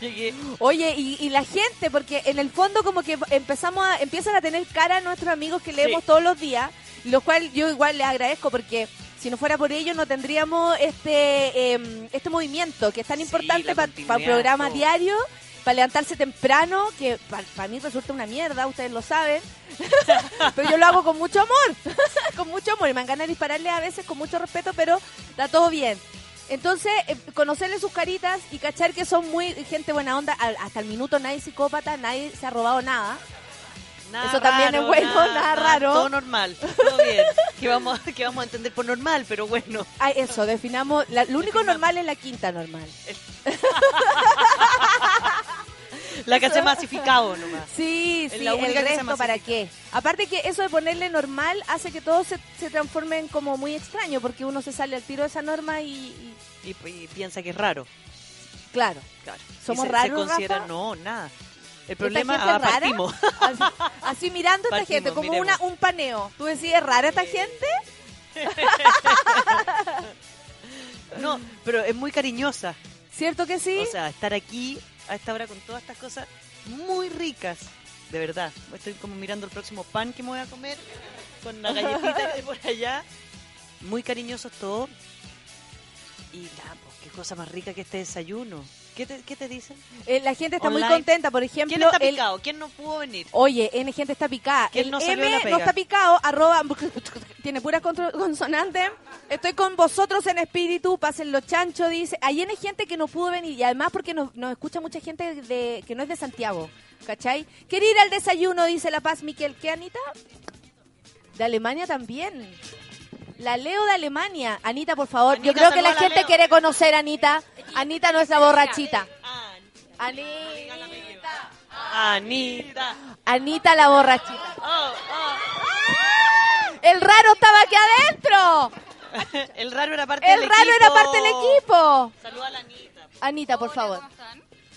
Y. Oye, y, y la gente, porque en el fondo como que empezamos a, empiezan a tener cara a nuestros amigos que leemos Sí. todos los días, lo cual yo igual les agradezco porque si no fuera por ellos no tendríamos este em, este movimiento que es tan Sí, importante para el programa diario, para levantarse temprano, que para mí resulta una mierda, ustedes lo saben, [LAUGHS] pero yo lo hago con mucho amor, [LAUGHS] con mucho amor, y me ganas de dispararle a veces con mucho respeto, pero está todo bien. Entonces, eh, conocerle sus caritas y cachar que son muy gente buena onda, al- hasta el minuto nadie es psicópata, nadie se ha robado nada. Nada Eso también es bueno, nada raro. Todo normal, todo bien. que, vamos, que vamos a entender por normal, pero bueno. Ah, eso, definamos, la- lo único normal es la quinta normal. [LAUGHS] La que hace masificado nomás. Sí, Es sí, la el que se resto para qué. Aparte que eso de ponerle normal hace que todo se, se transforme en como muy extraño, porque uno se sale al tiro de esa norma y, y- Y, y piensa que es raro. claro. Claro. ¿Somos Y se, raros, Se considera, Rafa? no, nada. El ¿Esta problema gente ah, rara? partimos. [LAUGHS] Así, así mirando a esta gente, como miremos. una, un paneo. ¿Tú decís, es rara esta gente? [LAUGHS] No, pero es muy cariñosa. ¿Cierto que sí? O sea, estar aquí a esta hora con todas estas cosas muy ricas. De verdad. Estoy como mirando el próximo pan que me voy a comer con la galletita que hay por allá. Muy cariñosos todos. Y nada, pues qué cosa más rica que este desayuno. ¿Qué te, qué te dicen? Eh, la gente está muy Online. contenta, por ejemplo. ¿Quién está el- picado? ¿Quién no pudo venir? Oye, N gente está picada. ¿Quién el no salió M la no está picado, arroba, [LAUGHS] tiene puras consonantes. Estoy con vosotros en espíritu, pasen los chanchos, dice. Hay N gente que no pudo venir y además porque nos, nos escucha mucha gente de, que no es de Santiago, ¿cachai? Quiere ir al desayuno, dice La Paz Miquel. ¿Qué, Anita? De Alemania también. La Leo de Alemania. Anita, por favor. Yo creo que la gente Leo. quiere conocer a Anita. Anita, nuestra borrachita. Ah, Anita. Anita. Anita la borrachita. Oh, oh. El raro estaba aquí adentro. [LAUGHS] El raro era parte El del raro equipo. era parte del equipo. Saluda a la Anita. Anita, por favor.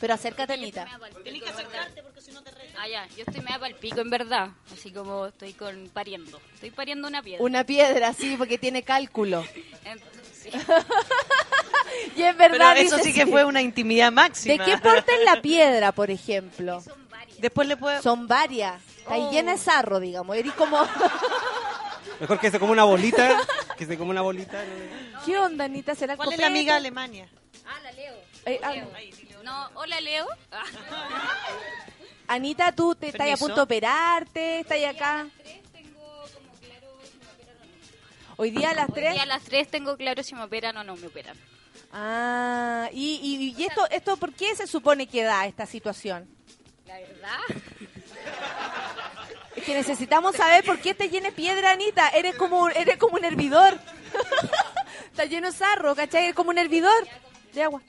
Pero acércate, Anita. Tenés que acercarte porque si no te retan. Ah, ya, yo estoy media para el pico, en verdad. Así como estoy con pariendo. Estoy pariendo una piedra. Una piedra, sí, porque tiene cálculo. Entonces, [LAUGHS] sí. [LAUGHS] Y es Pero verdad. eso dice, sí que fue una intimidad ¿De máxima. qué porte es la piedra, por ejemplo? Después le puede... Son varias. Está Oh. llena de sarro, digamos. Eres como... [LAUGHS] Mejor que se come una bolita, que se come una bolita. ¿Qué onda, Anita? ¿Será ¿Cuál es la amiga de Alemania? Ah, la Leo. Eh, ah, No, hola Leo. [LAUGHS] Anita, tú te estás a punto de operarte, estás acá. Hoy día a las Hoy 3. día a las 3 tengo claro si me operan o no me operan. Ah, y, y, y esto, esto, ¿por qué se supone que da esta situación? La verdad. [LAUGHS] Es que necesitamos saber por qué te llena de piedra, Anita. Eres como, eres como un hervidor. [LAUGHS] Está lleno de sarro, ¿cachai? Eres como un hervidor de agua.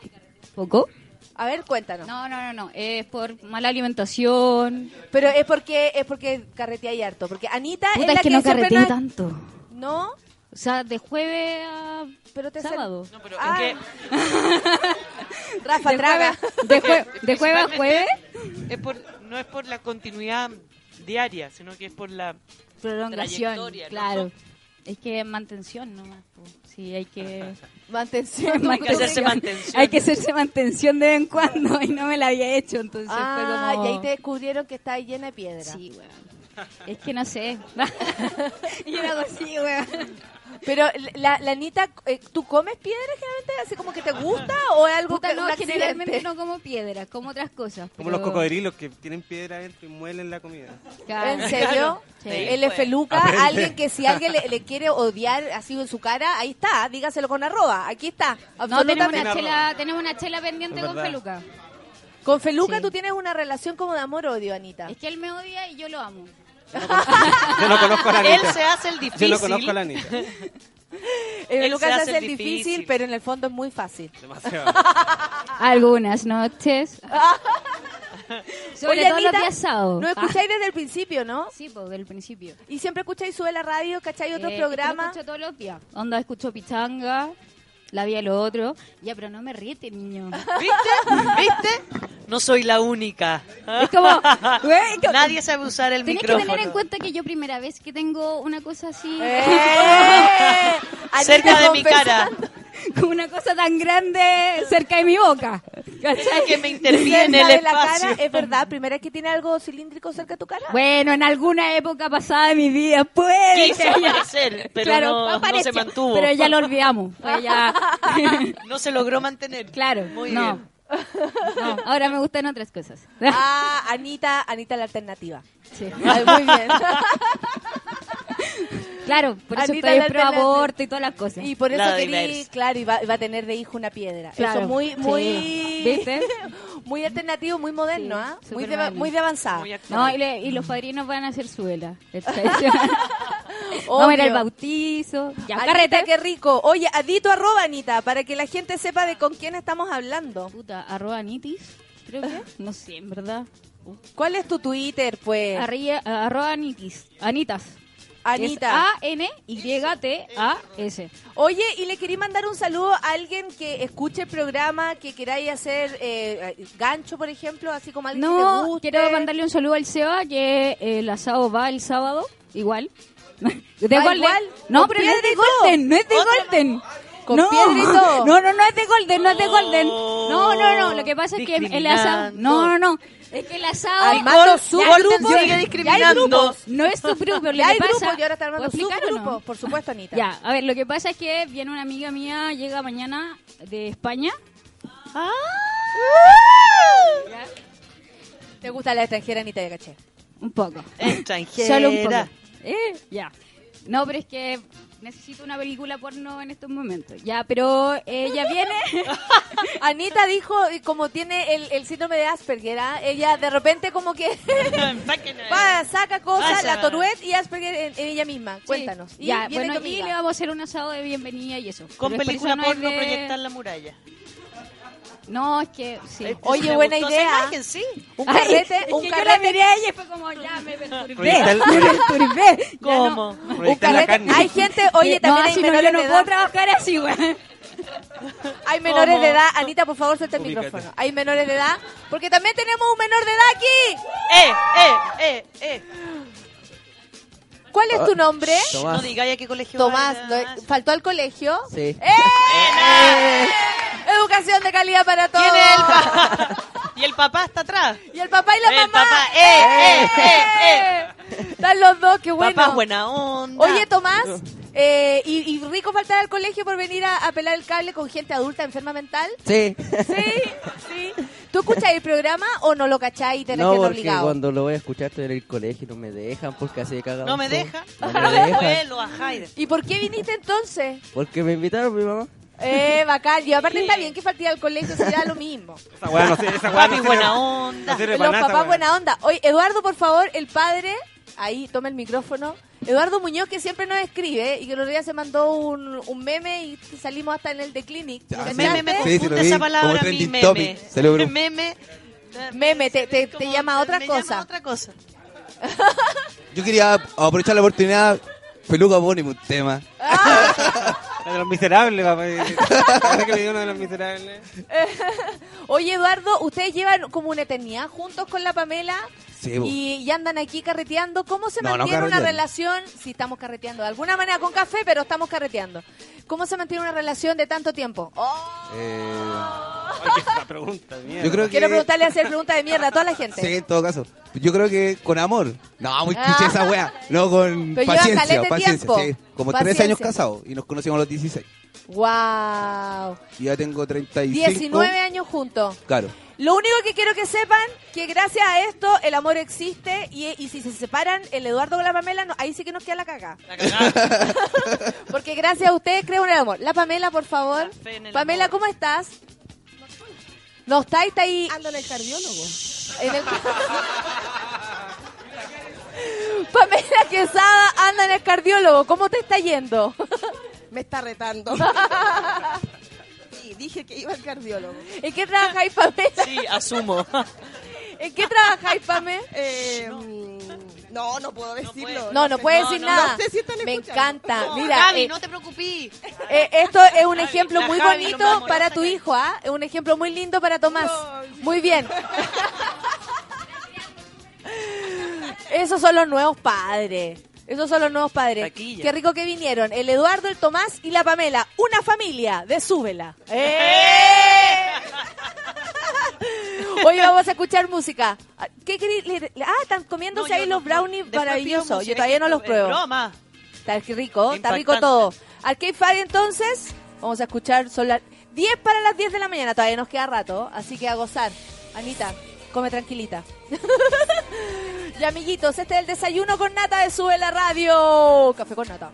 ¿Poco? A ver, cuéntanos. No, no, no, no. Es por mala alimentación. Pero es porque es porque carreteáis harto. Porque Anita Puta, es la es que no nos- tanto. ¿No? O sea, de jueves a Pero te sábado. No, pero Ah. es [LAUGHS] Rafa, De traga. jueves, de, jue- de jueves a jueves, es por, no es por la continuidad diaria, sino que es por la... prolongación. Trayectoria, ¿no? Es que es mantención nomás. po. Sí, hay que... [LAUGHS] Mantención. [LAUGHS] Hay que hacerse mantención. Hay que hacerse mantención de vez en cuando y no me la había hecho, entonces Ah, fue como... y ahí te descubrieron que está llena de piedra. Sí, weón. Es que no sé. y [LAUGHS] yo hago así, weón. Pero la, la Anita, eh, ¿tú comes piedra generalmente? ¿Así como que te gusta o es algo Puta, que no, generalmente no como piedra, como otras cosas. Como pero- los cocodrilos que tienen piedra adentro y muelen la comida. Claro. ¿En serio? Sí, Él pues. es feluca, Aprende. alguien que si alguien le, le quiere odiar así en su cara, ahí está, dígaselo con arroba, aquí está. No, tenemos una, chela, tenemos una chela pendiente con. Feluca. Con feluca Sí. tú tienes una relación como de amor-odio, Anita. Es que él me odia y yo lo amo. [LAUGHS] Yo no conozco a la Él Anita. se hace el Yo difícil. no conozco a la Anita. [LAUGHS] El él feluca se hace hace el el difícil, difícil. pero en el fondo es muy fácil. Demasiado. [LAUGHS] Algunas noches. Sobre Oye, todo los Anita, días sábados. No escucháis desde el principio, ¿no? Ah, sí, pues del principio. Y siempre escucháis Sube la Radio, ¿cacháis otros Eh, programas? Lo escucho todos los días. Onda, escucho Pichanga. La vida de los otros. Ya, pero no me riete, niño. ¿Viste? ¿Viste? No soy la única. Es como, güey, como- Nadie sabe usar el Tenés que micrófono. tener en cuenta que yo primera vez que tengo una cosa así, ¡Eh! [LAUGHS] Cerca de mi cara. [LAUGHS] como una cosa tan grande cerca de mi boca. ¿cachai? Que me [LAUGHS] interviene en el de la espacio. cara, es verdad, primera vez que tiene algo cilíndrico cerca de tu cara. Bueno, en alguna época pasada de mi vida puede Quiso aparecer, pero Claro, no, no se mantuvo. Pero ya lo olvidamos. [LAUGHS] pues ya- No se logró mantener. claro, Muy no. bien. No, ahora me gustan otras cosas. Ah, Anita, Anita la alternativa. Sí. Ay, muy bien. Claro, por eso Anita estoy pro aborto y todas las cosas. Y por eso La querí, claro, y va, va a tener de hijo una piedra. Claro, Eso muy, sí. muy, ¿Viste? [LAUGHS] muy alternativo, muy moderno, Sí, ¿ah? Muy de, muy de avanzada. Muy. No, y, le- y los padrinos van a hacer su vela. [LAUGHS] Vamos a ir al bautizo. Ya, Anita, carrete. qué rico. Oye, adito arroba Anita, para que la gente sepa de con quién estamos hablando. Puta, arroba nitis, creo que. No sé, en verdad. ¿Cuál es tu Twitter, pues? Arroba nitis. Anitas. Anita. A-N-Y-T-A-S. Oye, y le quería mandar un saludo a alguien que escuche el programa, que queráis hacer eh, gancho, por ejemplo, así como alguien que te No, guste. quiero mandarle un saludo al Seba, que el asado va el sábado, igual. [LAUGHS] De ¿Va Golden. igual? No, ¿Con pero no es de? Golden, no es de Golden. ¿Con no, piedra y todo? No, no, no es de Golden, no es de Golden. No, no, no, lo que pasa es que el asado... No, no, no. Es que el asado... Armando su Ya hay grupo. grupos, Ya sigue hay discriminando. No es tu grupo, lo [LAUGHS] Ya que hay pasa... grupos y ahora está armando ¿Puedo su explicar o no? grupo. Por supuesto, Anita. Ya, a ver, lo que pasa es que viene una amiga mía, llega mañana de España. Ya, ¿Te gusta la extranjera, Anita, ya caché? Un poco. Extranjera. Solo un poco. Eh, ya. No, pero es que necesito una película porno en estos momentos. Ya, pero ella viene. [LAUGHS] Anita dijo, como tiene el, el síndrome de Asperger, ¿ah? ella de repente como que [LAUGHS] va, saca cosas, Vaya. la Tourette y Asperger en, en ella misma. Cuéntanos. Y ya, viene bueno, amiga. le vamos a hacer un asado de bienvenida y eso. Con Pero película no porno de- proyectar la muralla. No, es que sí. Eh, Oye, me buena gustó esa idea. imagen, sí. Un [LAUGHS] Ay, carrete, es un que yo la miré a ella y fue como, ya me perturbé. [LAUGHS] Me perturbé. ¿Cómo? no. Un carrete. carne. Hay gente, oye, Eh, también no, hay no, menores yo no de puedo edad. trabajar así, güey. [LAUGHS] Hay menores ¿Cómo? de edad. Anita, por favor, suelta el Ubícate. micrófono. Hay menores de edad. Porque también tenemos un menor de edad aquí. ¡Eh, eh, eh, eh! ¿Cuál es tu nombre? No digáis a qué colegio Tomás, vaya. ¿no- ¿faltó al colegio? Sí. ¡Eh! Educación de calidad para todos. ¿Quién es el papá? [LAUGHS] y el papá está atrás. Y el papá y la El mamá. papá, eh, eh, eh, Están los dos, qué bueno. Papá buena onda. Oye, Tomás, eh, y, y rico faltar al colegio por venir a, a pelar el cable con gente adulta enferma mental. Sí. Sí, sí. ¿Tú escuchas el programa o no lo cachás y te No, no, porque obligado? cuando lo voy a escuchar estoy en el colegio y no me dejan porque así de cagado. ¿No me todo. deja? No Pero me dejan. [LAUGHS] ¿Y por qué viniste entonces? Porque me invitaron mi mamá. Eh, bacán. Y aparte está bien que falté al colegio, será lo mismo. Esa weá no sirve, esa weá Papi sirve- buena onda. no sirve Los nada, papás weá. buena onda. Oye, Eduardo, por favor, el padre, ahí toma el micrófono. Eduardo Muñoz, que siempre nos escribe y que el otro día se mandó un, un meme y salimos hasta en el de Clinic. Meme me Sí, sí, lo confunde vi, esa palabra a mí, trending meme. topic. Celebro. Meme. Meme, te, te, te como- llama a otra me llama cosa. a otra cosa. Yo quería aprovechar la oportunidad. Peluca, poneme un tema. [LAUGHS] La de los miserables, papá. [LAUGHS] Ahora que le dio uno de los miserables. [LAUGHS] Oye, Eduardo, ustedes llevan como una eternidad juntos con la Pamela Sí, y, y andan aquí carreteando. ¿Cómo se No, no mantiene una relación? Sí, estamos carreteando. De alguna manera con café, pero estamos carreteando. ¿Cómo se mantiene una relación de tanto tiempo? Oh, Eh, pregunta, mierda. yo creo que... quiero preguntarle hacer preguntas de mierda a toda la gente. Sí, en todo caso. Yo creo que con amor. No, muy Ah. cliché esa wea. No, con Pero paciencia. Paciencia, sí. Como Paciencia. tres años casados y nos conocimos a los 16. Wow. Y ya tengo 35. 19 años juntos. Claro. Lo único que quiero que sepan, que gracias a esto el amor existe y, y si se separan el Eduardo con la Pamela, no- ahí sí que nos queda la caga. La cagada. [LAUGHS] Porque gracias a ustedes creo en el amor. La Pamela, por favor. Pamela, amor. ¿cómo estás? ¿No estáis? ¿Está ahí? Ando en el cardiólogo. En el... [LAUGHS] Pamela Quesada anda en el cardiólogo. ¿Cómo te está yendo? [LAUGHS] Me está retando. [LAUGHS] Sí, dije que iba al cardiólogo. ¿En qué trabajáis, Pamela? Sí, asumo. [LAUGHS] ¿En qué trabajáis, Pamela? Eh, mm, No, no puedo decirlo. No, no sé. puede decir nada. No sé si están Me encanta. No, Mira, Gaby, eh, no te preocupes. eh, esto es un ejemplo muy Javi bonito para tu hijo, ¿ah? Es un ejemplo muy lindo para Tomás. Muy bien. [LAUGHS] Esos son los nuevos padres. Esos son los nuevos padres. Taquilla. Qué rico que vinieron. El Eduardo, el Tomás y la Pamela. Una familia de Súbela. ¡Eh! [LAUGHS] Hoy vamos a escuchar música. ¿Qué le- Ah, están comiéndose No, ahí no- los brownies después pido maravillosos. Yo todavía no los pruebo. broma. Está rico, está rico Impactante. todo. Arcade Fire entonces, vamos a escuchar, son las 10 para las 10 de la mañana, todavía nos queda rato, así que a gozar. Anita, come tranquilita. [LAUGHS] y amiguitos, este es el desayuno con nata de Sube la Radio. Café con nata.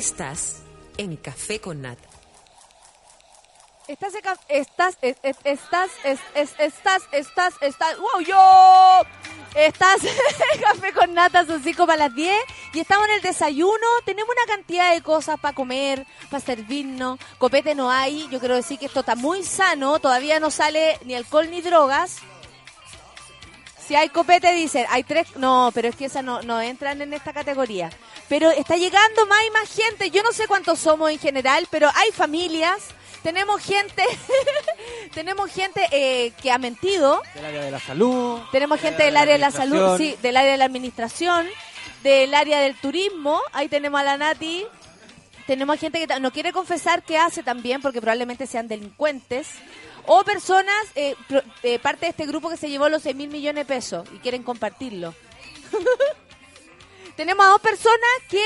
Estás en Café con Nata. Estás, estás, es- es- estás, es- es- estás, estás, estás, wow, yo, estás [LAUGHS] en café con nata, son cinco para las 10 y estamos en el desayuno, tenemos una cantidad de cosas para comer, para servirnos, copete no hay, yo quiero decir que esto está muy sano, todavía no sale ni alcohol ni drogas. Si hay copete, dicen, hay tres, no, pero es que esas no, no entran en esta categoría. Pero está llegando más y más gente, yo no sé cuántos somos en general, pero hay familias, tenemos gente, [LAUGHS] tenemos gente eh, que ha mentido, Del área de la salud. tenemos gente del área de la salud, sí, del área de la administración, del área del turismo, ahí tenemos a la Nati, tenemos gente que no quiere confesar qué hace también, porque probablemente sean delincuentes, o personas, eh, pro- eh, parte de este grupo que se llevó los 6 mil millones de pesos y quieren compartirlo. [LAUGHS] tenemos a dos personas que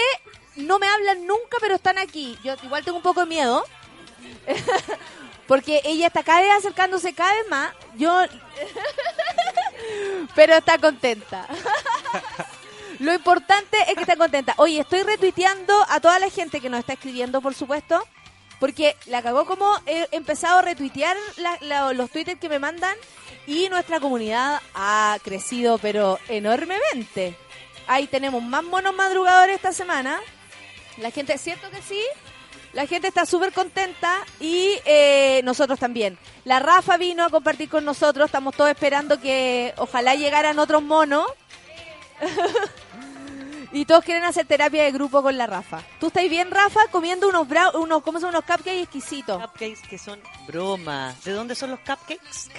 no me hablan nunca, pero están aquí. Yo igual tengo un poco de miedo. [LAUGHS] Porque ella está cada vez acercándose cada vez más. Yo. [LAUGHS] Pero está contenta. Lo importante es que está contenta. Oye, estoy retuiteando a toda la gente que nos está escribiendo, por supuesto. Porque la cagó como he empezado a retuitear los twitters que me mandan. Y nuestra comunidad ha crecido, pero enormemente. Ahí tenemos más monos madrugadores esta semana. La gente, ¿cierto que sí? La gente está súper contenta y eh, nosotros también. La Rafa vino a compartir con nosotros. Estamos todos esperando que ojalá llegaran otros monos. [LAUGHS] y todos quieren hacer terapia de grupo con la Rafa. ¿Tú estás bien, Rafa? Comiendo unos, brownies, unos, ¿cómo son? unos cupcakes exquisitos. Cupcakes que son bromas. ¿De dónde son los cupcakes?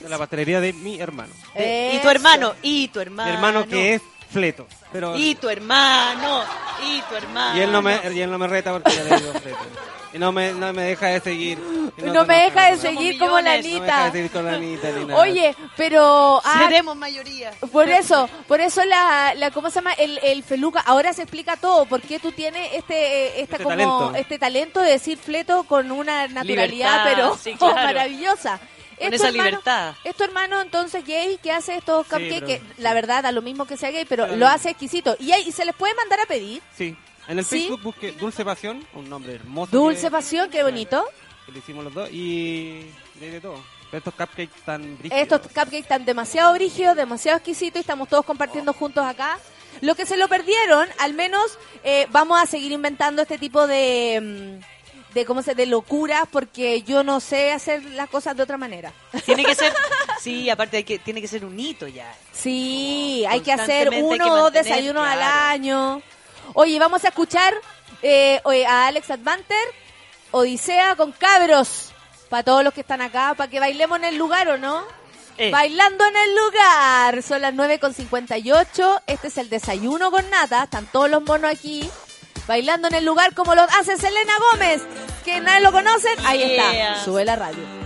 De la pastelería de mi hermano. Y tu hermano, y tu hermano. Mi hermano que es fleto. Pero, Y tu hermano, y tu hermano. y él no me, y él no me reta porque yo le digo fleto. [LAUGHS] Y no me, no me deja de seguir. Y No, me deja de seguir como la millones. No me deja Anita. de seguir con la Anita ni nada. Oye, pero... ah, Seremos mayoría. Por eso, por eso la, la ¿cómo se llama? El, el feluca. Ahora se explica todo. ¿Por qué tú tienes este, eh, esta Este como, talento. este talento de decir fleto con una naturalidad, Libertad, pero sí, claro. [LAUGHS] maravillosa? Con ¿Es esa hermano- libertad. ¿Es tu hermano entonces gay que hace estos Sí, cupcakes? pero- que la verdad da lo mismo que sea gay, pero Pero- lo hace exquisito. ¿Y, hay- y se les puede mandar a pedir? Sí. En el ¿Sí? Facebook busque Dulce Pasión, un nombre hermoso. Dulce que- Pasión, qué bonito. Que le hicimos los dos y de, de todo. Pero estos cupcakes tan brígidos. Estos cupcakes están demasiado brígidos, demasiado exquisitos y estamos todos compartiendo juntos acá. Lo que se lo perdieron, al menos eh, vamos a seguir inventando este tipo de, mm, de cómo se de locuras porque yo no sé hacer las cosas de otra manera. Tiene que ser, [LAUGHS] sí, aparte hay que, tiene que ser un hito ya. Sí, hay que hacer uno o dos desayunos al año. Oye, vamos a escuchar eh, a Alex Advanter, Odisea con cabros. Para todos los que están acá, para que bailemos en el lugar, ¿o no? Eh. Bailando en el lugar. Son las 9.58. Este es el desayuno con nata. Están todos los monos aquí. Bailando en el lugar como lo hace Selena Gómez. Que nadie lo conocen. Ahí Yeah. está. Sube la radio.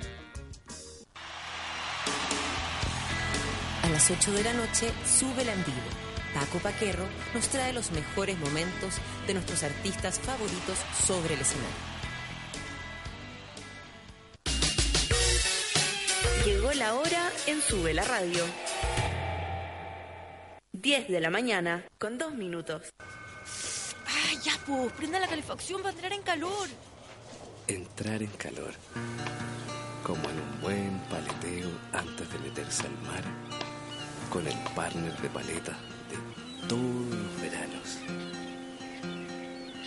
Las 8 de la noche, Sube en vivo. Paco Paquerro nos trae los mejores momentos de nuestros artistas favoritos sobre el escenario. Llegó la hora en Sube la Radio. 10 de la mañana con 2 minutos. ¡Ay, ya, pues! Prenda la calefacción para entrar en calor. Entrar en calor. Como en un buen paleteo antes de meterse al mar. Con el partner de paleta de todos los veranos.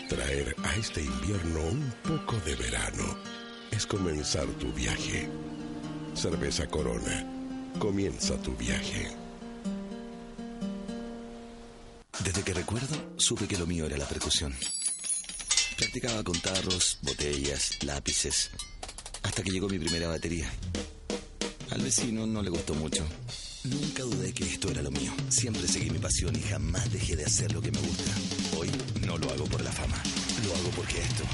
Traer a este invierno un poco de verano es comenzar tu viaje. Cerveza Corona. Comienza tu viaje. Desde que recuerdo, supe que lo mío era la percusión. Practicaba con tarros, botellas, lápices, hasta que llegó mi primera batería. Al vecino no le gustó mucho. Nunca dudé que esto era lo mío. Siempre seguí mi pasión y jamás dejé de hacer lo que me gusta. Hoy no lo hago por la fama, lo hago porque esto.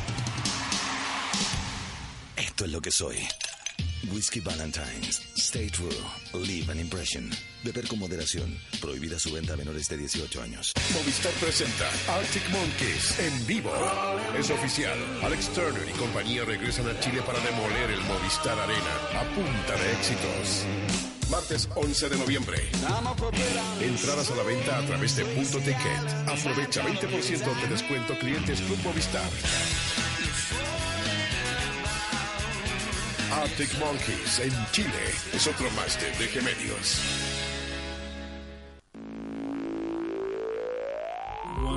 Esto es lo que soy. Whiskey Valentine's. Stay true. Leave an impression. Beber con moderación. Prohibida su venta a menores de 18 años. Movistar presenta Arctic Monkeys en vivo. Es oficial. Alex Turner y compañía regresan a Chile para demoler el Movistar Arena a punta de éxitos. Martes 11 de noviembre. Entradas a la venta a través de Punto Ticket. Aprovecha 20% de descuento clientes Club Movistar. Arctic Monkeys en Chile es otro más de DG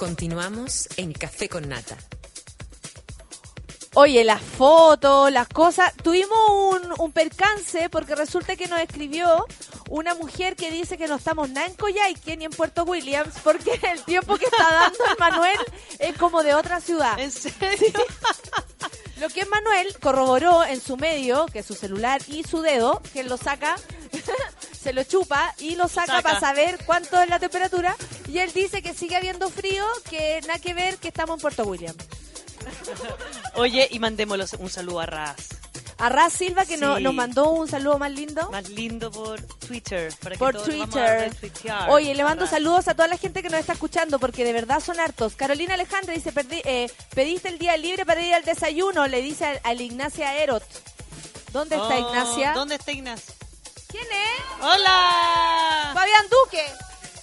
Continuamos en Café con Nata. Oye, las fotos, las cosas. Tuvimos un, un percance porque resulta que nos escribió una mujer que dice que no estamos nada en Coyhaique ni en Puerto Williams porque [LAUGHS] el tiempo que está dando el Manuel es como de otra ciudad. ¿En serio? Lo que Manuel corroboró en su medio, que es su celular y su dedo, que él lo saca, se lo chupa y lo saca, Saca. para saber cuánto es la temperatura. Y él dice que sigue habiendo frío, que nada que ver, que estamos en Puerto Williams. [LAUGHS] Oye, y mandémosle un saludo a Raz. A Raz Silva, que no- nos mandó un saludo más lindo. Más lindo por Twitter. Para por a Twitter. Oye, le mando Raz. saludos a toda la gente que nos está escuchando porque de verdad son hartos. Carolina Alejandra dice, "Perdí- eh, pediste el día libre para ir al desayuno, le dice al, al Ignacia Erot. ¿Dónde está Oh, Ignacia? ¿Dónde está Ignacia? ¿Quién es? ¡Hola! Fabián Duque.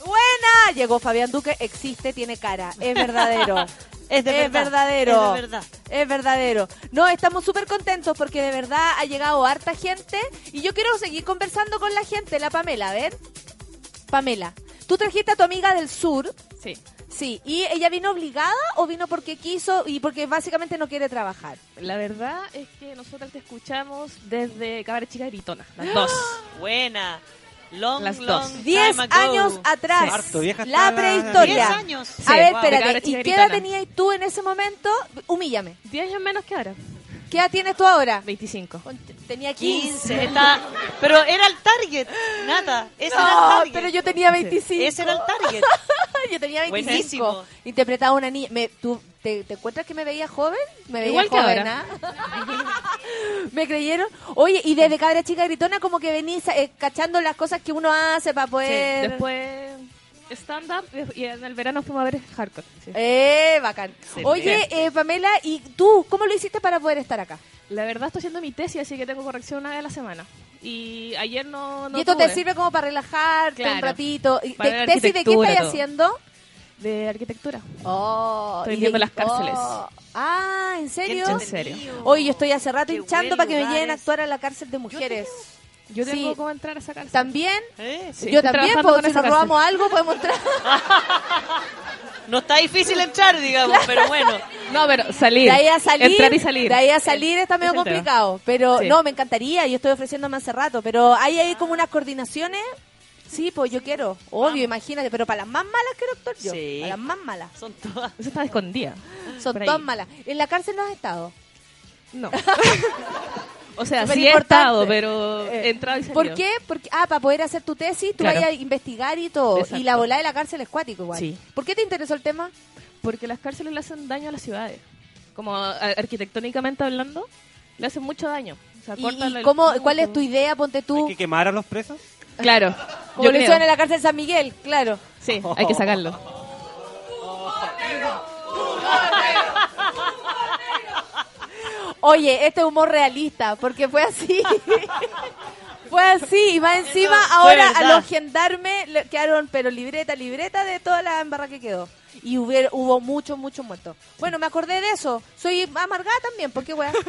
Buena. Llegó Fabián Duque, existe, tiene cara, es verdadero. [LAUGHS] Es de verdad, verdadero. es de verdad. Es verdadero. No, estamos súper contentos porque de verdad ha llegado harta gente y yo quiero seguir conversando con la gente, la Pamela, a ver. Pamela, tú trajiste a tu amiga del sur. Sí. Sí, ¿y ella vino obligada o vino porque quiso y porque básicamente no quiere trabajar? La verdad es que nosotros te escuchamos desde Cabra Chica Gritona, las dos. [GASPS] Buena. Long, Las long dos. Diez años atrás. Harto vieja la prehistoria. Diez años. A Sí, ver, wow. Espérate. ¿Y qué edad tenías tú en ese momento? Humíllame. 10 años menos que ahora. ¿Qué edad tienes tú ahora? 25. Tenía 15. 15. Está... Pero era el target, nada. Ese era el No, target. pero yo tenía 25. Ese era el target. [LAUGHS] yo tenía 25. Buenísimo. Interpretaba una niña. Me, ¿tú, te, te encuentras que me veía joven? Me veía Igual que joven, ahora. ¿ah? [LAUGHS] ¿Me creyeron? Oye, y desde cabra chica gritona como que venís eh, cachando las cosas que uno hace para Sí, poder... después stand-up y en el verano fuimos a ver hardcore. sí. Eh, bacán. Excelente. Oye, eh, Pamela, ¿y tú cómo lo hiciste para poder estar acá? La verdad estoy haciendo mi tesis, así que tengo corrección una vez a la semana. Y ayer no, no y esto te sirve como para relajarte un ratito. ¿Y Para te- ver ¿Tesis de qué estás todo. haciendo? De arquitectura. Oh, Estoy viendo de- las cárceles. oh. Ah, ¿en serio? En serio. Hoy yo estoy hace rato hinchando para que me lleven a actuar a la cárcel de mujeres. Yo tengo Sí. cómo entrar a esa cárcel. ¿También? Eh, sí. Yo Estoy también, porque si nos cárcel. robamos algo podemos entrar. [LAUGHS] No está difícil entrar, digamos, pero bueno. No, pero salir. De ahí a salir, Entrar y salir. De ahí a salir está medio es complicado. Pero Sí. no, me encantaría. Yo estoy ofreciéndome hace rato. Pero hay ahí como unas coordinaciones. Sí, pues yo quiero. Obvio, imagínate. Pero para las más malas quiero actuar yo. Sí. Para las más malas. Son todas. Eso está escondida. Son todas malas. ¿En la cárcel no has estado? No. [LAUGHS] O sea, Súper sí he estado, pero he entrado y salido. ¿Por qué? Porque, ah, para poder hacer tu tesis, tú Claro. vayas a investigar y todo. Exacto. Y la volada de la cárcel es cuático igual. Sí. ¿Por qué te interesó el tema? Porque las cárceles le hacen daño a las ciudades. Como a- arquitectónicamente hablando, le hacen mucho daño. O sea, ¿Y, cortan y el cómo, flujo. cuál es tu idea? Ponte tú. ¿Hay que quemar a los presos? Claro. Como yo lo creo. hicieron en la cárcel San Miguel, claro. Sí, hay que sacarlo. [LAUGHS] Oye, este es humor realista, porque fue así. [LAUGHS] fue así, y más encima ahora a los gendarmes le quedaron, pero libreta, libreta de toda la embarra que quedó. Y hubo, hubo muchos, muchos muertos. Bueno, me acordé de eso. Soy amargada también, porque weá. [LAUGHS]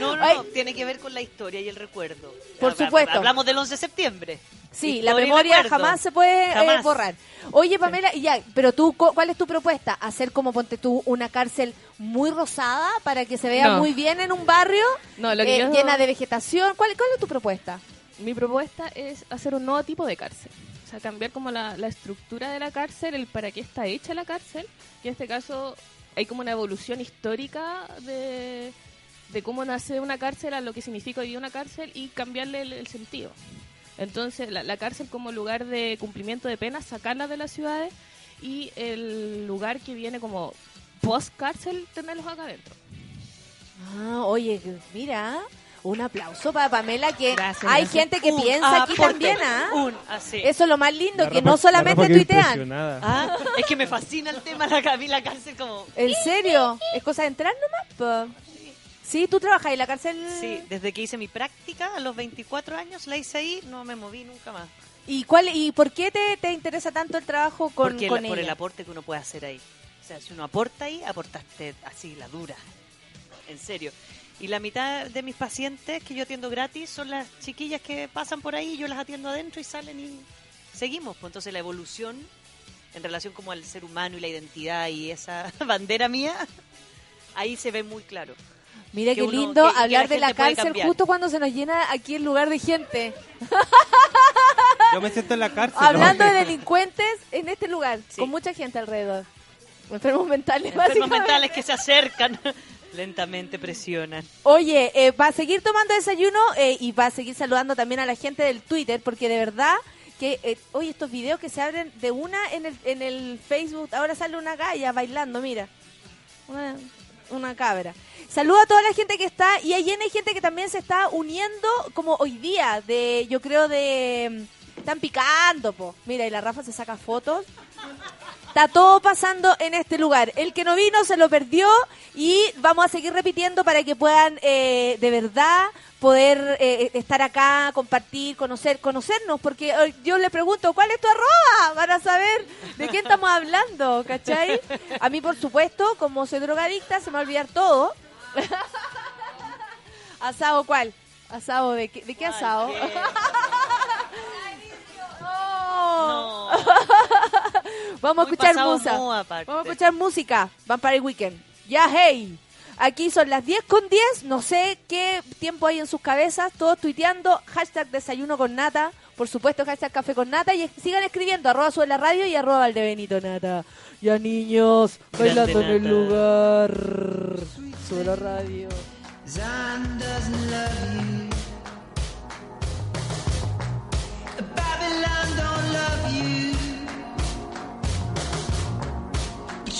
No, no, no, tiene que ver con la historia y el recuerdo. Por Habla- supuesto. Hablamos del 11 de septiembre. Sí, la memoria jamás se puede eh, borrar. Oye, Pamela, y ya, pero tú, cu- ¿cuál es tu propuesta? ¿Hacer como, ponte tú, una cárcel muy rosada para que se vea No. muy bien en un barrio No, lo que eh, yo- llena de vegetación? ¿Cuál, ¿Cuál es tu propuesta? Mi propuesta es hacer un nuevo tipo de cárcel. O sea, cambiar como la, la estructura de la cárcel, el para qué está hecha la cárcel. Y en este caso hay como una evolución histórica de, de cómo nace una cárcel a lo que significa hoy día una cárcel y cambiarle el, el sentido. Entonces, la, la cárcel como lugar de cumplimiento de penas, sacarla de las ciudades y el lugar que viene como post-cárcel, tenerlos acá adentro. Ah, oye, mira, un aplauso para Pamela que Gracias, hay gracias. gente que Un piensa aquí también, ¿ah? Un, así. Eso es lo más lindo, La que no la solamente tuitean. Ah, es que me fascina el tema de la Camila Cárcel como... ¿En serio? ¿Es cosa de entrar nomás? po? Sí, tú trabajas en la cárcel. Sí, desde que hice mi práctica a los 24 años la hice ahí, no me moví nunca más. ¿Y cuál y por qué te, te interesa tanto el trabajo con, Porque con la- por el aporte que uno puede hacer ahí. O sea, si uno aporta ahí, aportaste así, la dura. En serio. Y la mitad de mis pacientes que yo atiendo gratis son las chiquillas que pasan por ahí, yo las atiendo adentro y salen y seguimos. Pues entonces la evolución en relación como al ser humano y la identidad y esa [LAUGHS] bandera mía, ahí se ve muy claro. Mira que qué uno- lindo que- y que hablar la de la gente puede cárcel cambiar. justo cuando se nos llena aquí el lugar de gente. Yo me siento en la cárcel. Hablando ¿no? de delincuentes en este lugar, con mucha gente alrededor. Enfermos mentales, Enfermos básicamente. mentales que se acercan, [LAUGHS] lentamente presionan. Oye, eh, va a seguir tomando desayuno eh, y va a seguir saludando también a la gente del Twitter, porque de verdad que, eh, oye, estos videos que se abren de una en el, en el Facebook, ahora sale una galla bailando, mira. Una, una cabra. Saludo a toda la gente que está y hay gente que también se está uniendo como hoy día, de yo creo de... mm, Están picando, po. Mira, y la Rafa se saca fotos. Está todo pasando en este lugar. El que no vino se lo perdió y vamos a seguir repitiendo para que puedan eh, de verdad poder eh, estar acá, compartir, conocer, conocernos, porque eh, yo le pregunto, ¿cuál es tu arroba? Para saber de qué estamos hablando, ¿cachai? A mí, por supuesto, como soy drogadicta, se me va a olvidar todo. [LAUGHS] ¿Asado cuál? ¿Asado de qué, de qué asado? [LAUGHS] No. Vamos a escuchar música. Vamos a escuchar música. Vampire Weekend. Ya, hey. Aquí son las 10 con 10. No sé qué tiempo hay en sus cabezas. Todos tuiteando. Hashtag desayuno con nata. Por supuesto, hashtag café con nata. Y sigan escribiendo. Arroba sube la radio y arroba Valdebenito nata. Ya, niños. Bailando en el lugar. Sube la radio. Zion doesn't love you. Babylon don't love you.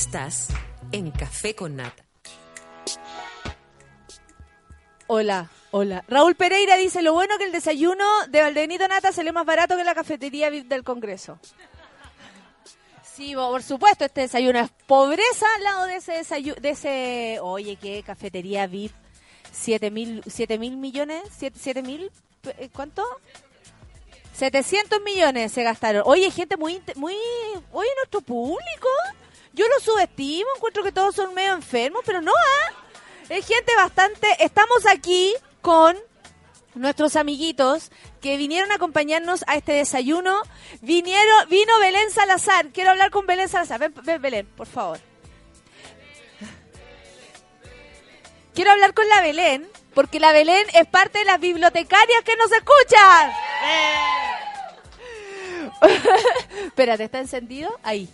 Estás en Café con Nata. Hola, hola. Raúl Pereira dice, lo bueno que el desayuno de Valdebenito Nata salió más barato que la cafetería VIP del Congreso. Sí, por supuesto, este desayuno es pobreza al lado de ese desayuno, de ese, oye, qué cafetería VIP, siete mil, siete mil millones, siete, siete mil, eh, ¿cuánto? 700 millones se gastaron. Oye, gente muy, muy, oye, nuestro público, yo lo subestimo, encuentro que todos son medio enfermos, pero no, ¿ah? Es gente bastante, estamos aquí con nuestros amiguitos que vinieron a acompañarnos a este desayuno. Vinieron, vino Belén Salazar. Quiero hablar con Belén Salazar. Ven, ven, Belén, por favor. Quiero hablar con la Belén, porque la Belén es parte de las bibliotecarias que nos escuchan. [LAUGHS] Espérate, ¿está encendido? Ahí.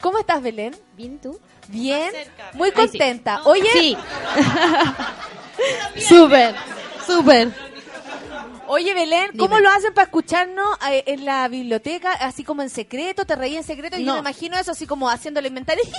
¿Cómo estás, Belén? Bien, ¿tú? Bien, muy Ahí sí. contenta. Oye, Sí. [LAUGHS] Súper, súper. Oye, Belén, ¿cómo lo hacen para escucharnos eh, en la biblioteca, así como en secreto? ¿Te reí en secreto? Yo No. me imagino eso así como haciendo el inventario. [LAUGHS]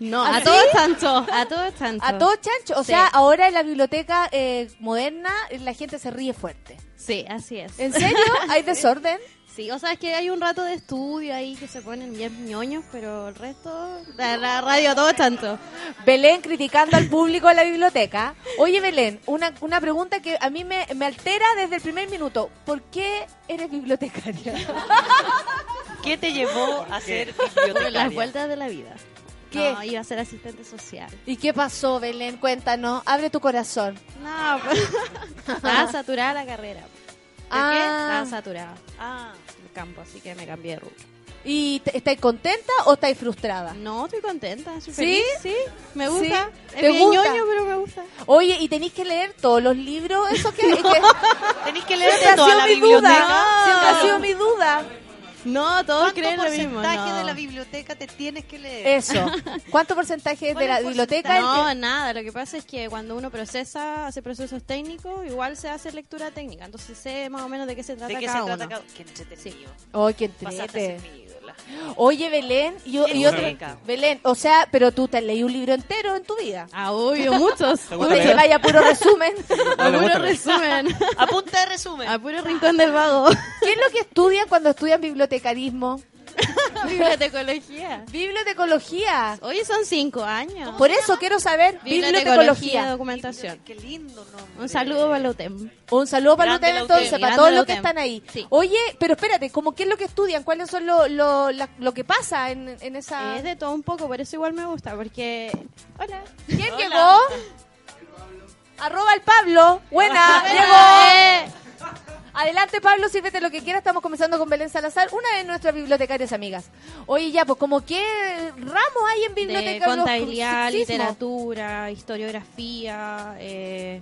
No, ¿Así? a todo chancho, a todo chancho. A todo chancho. O Sí. sea, ahora en la biblioteca eh, moderna la gente se ríe fuerte. Sí, así es. ¿En serio? ¿Hay [LAUGHS] desorden? Sí, o sea, es que hay un rato de estudio ahí que se ponen bien ñoños, pero el resto, la, la radio todo chancho. Belén criticando al público de la biblioteca. Oye, Belén, una, una pregunta que a mí me, me altera desde el primer minuto. ¿Por qué eres bibliotecaria? [LAUGHS] ¿Qué te llevó a ser Por bibliotecaria? las vueltas de la vida. ¿Qué? No, iba a ser asistente social. ¿Y qué pasó, Belén? Cuéntanos. Abre tu corazón. No, pues, [LAUGHS] estaba saturada la carrera. Porque Ah. estaba saturada Ah. el campo, así que me cambié de rubro. ¿Y estáis contenta o estáis frustrada? No, estoy contenta, soy ¿Sí? feliz, sí, me gusta. ¿Sí? Es ¿Te bien gusta? ñoño, pero me gusta. Oye, ¿y tenéis que leer todos los libros? Eso que, [LAUGHS] que Tenéis que ha toda la biblioteca. duda. Siempre ha sido mi duda. No, todos ¿Cuánto creen lo mismo. porcentaje no. de la biblioteca te tienes que leer? Eso. [LAUGHS] ¿Cuánto porcentaje es de la biblioteca? No, nada. Lo que pasa es que cuando uno procesa, hace procesos técnicos, igual se hace lectura técnica. Entonces sé más o menos de qué se trata ¿De qué cada se trata uno. cada Qué entretenido. Ay, qué Pasaste Oye, Belén, y, y otro. Belén, o sea, pero tú te has leído un libro entero en tu vida. Ah, obvio, muchos. ¿Te Tú gusta te leer? vaya puro resumen. A puro resumen. [LAUGHS] A [LAUGHS] punta de resumen. A puro rincón del vago. ¿Qué es lo que estudian cuando estudian bibliotecarismo? [LAUGHS] Bibliotecología. Bibliotecología. Oye, son cinco años. Por eso quiero saber Bibliotecología documentación. Qué lindo nombre. Un saludo para la UTEM. Un saludo para la entonces, UTEM, para grande todos los que están ahí. Sí. Oye, pero espérate, ¿cómo qué es lo que estudian? ¿Cuáles son lo, lo, la- lo que pasa en, en esa...? Es de todo un poco, por eso igual me gusta, porque... Hola. ¿Quién Hola. llegó? Arroba el Pablo. Buena, [LAUGHS] llegó. Adelante, Pablo, sírvete lo que quieras. Estamos comenzando con Belén Salazar, una de nuestras bibliotecarias amigas. Oye, ya, pues, como qué ramos hay en de biblioteca? contabilidad, Sexismo. literatura, historiografía, eh,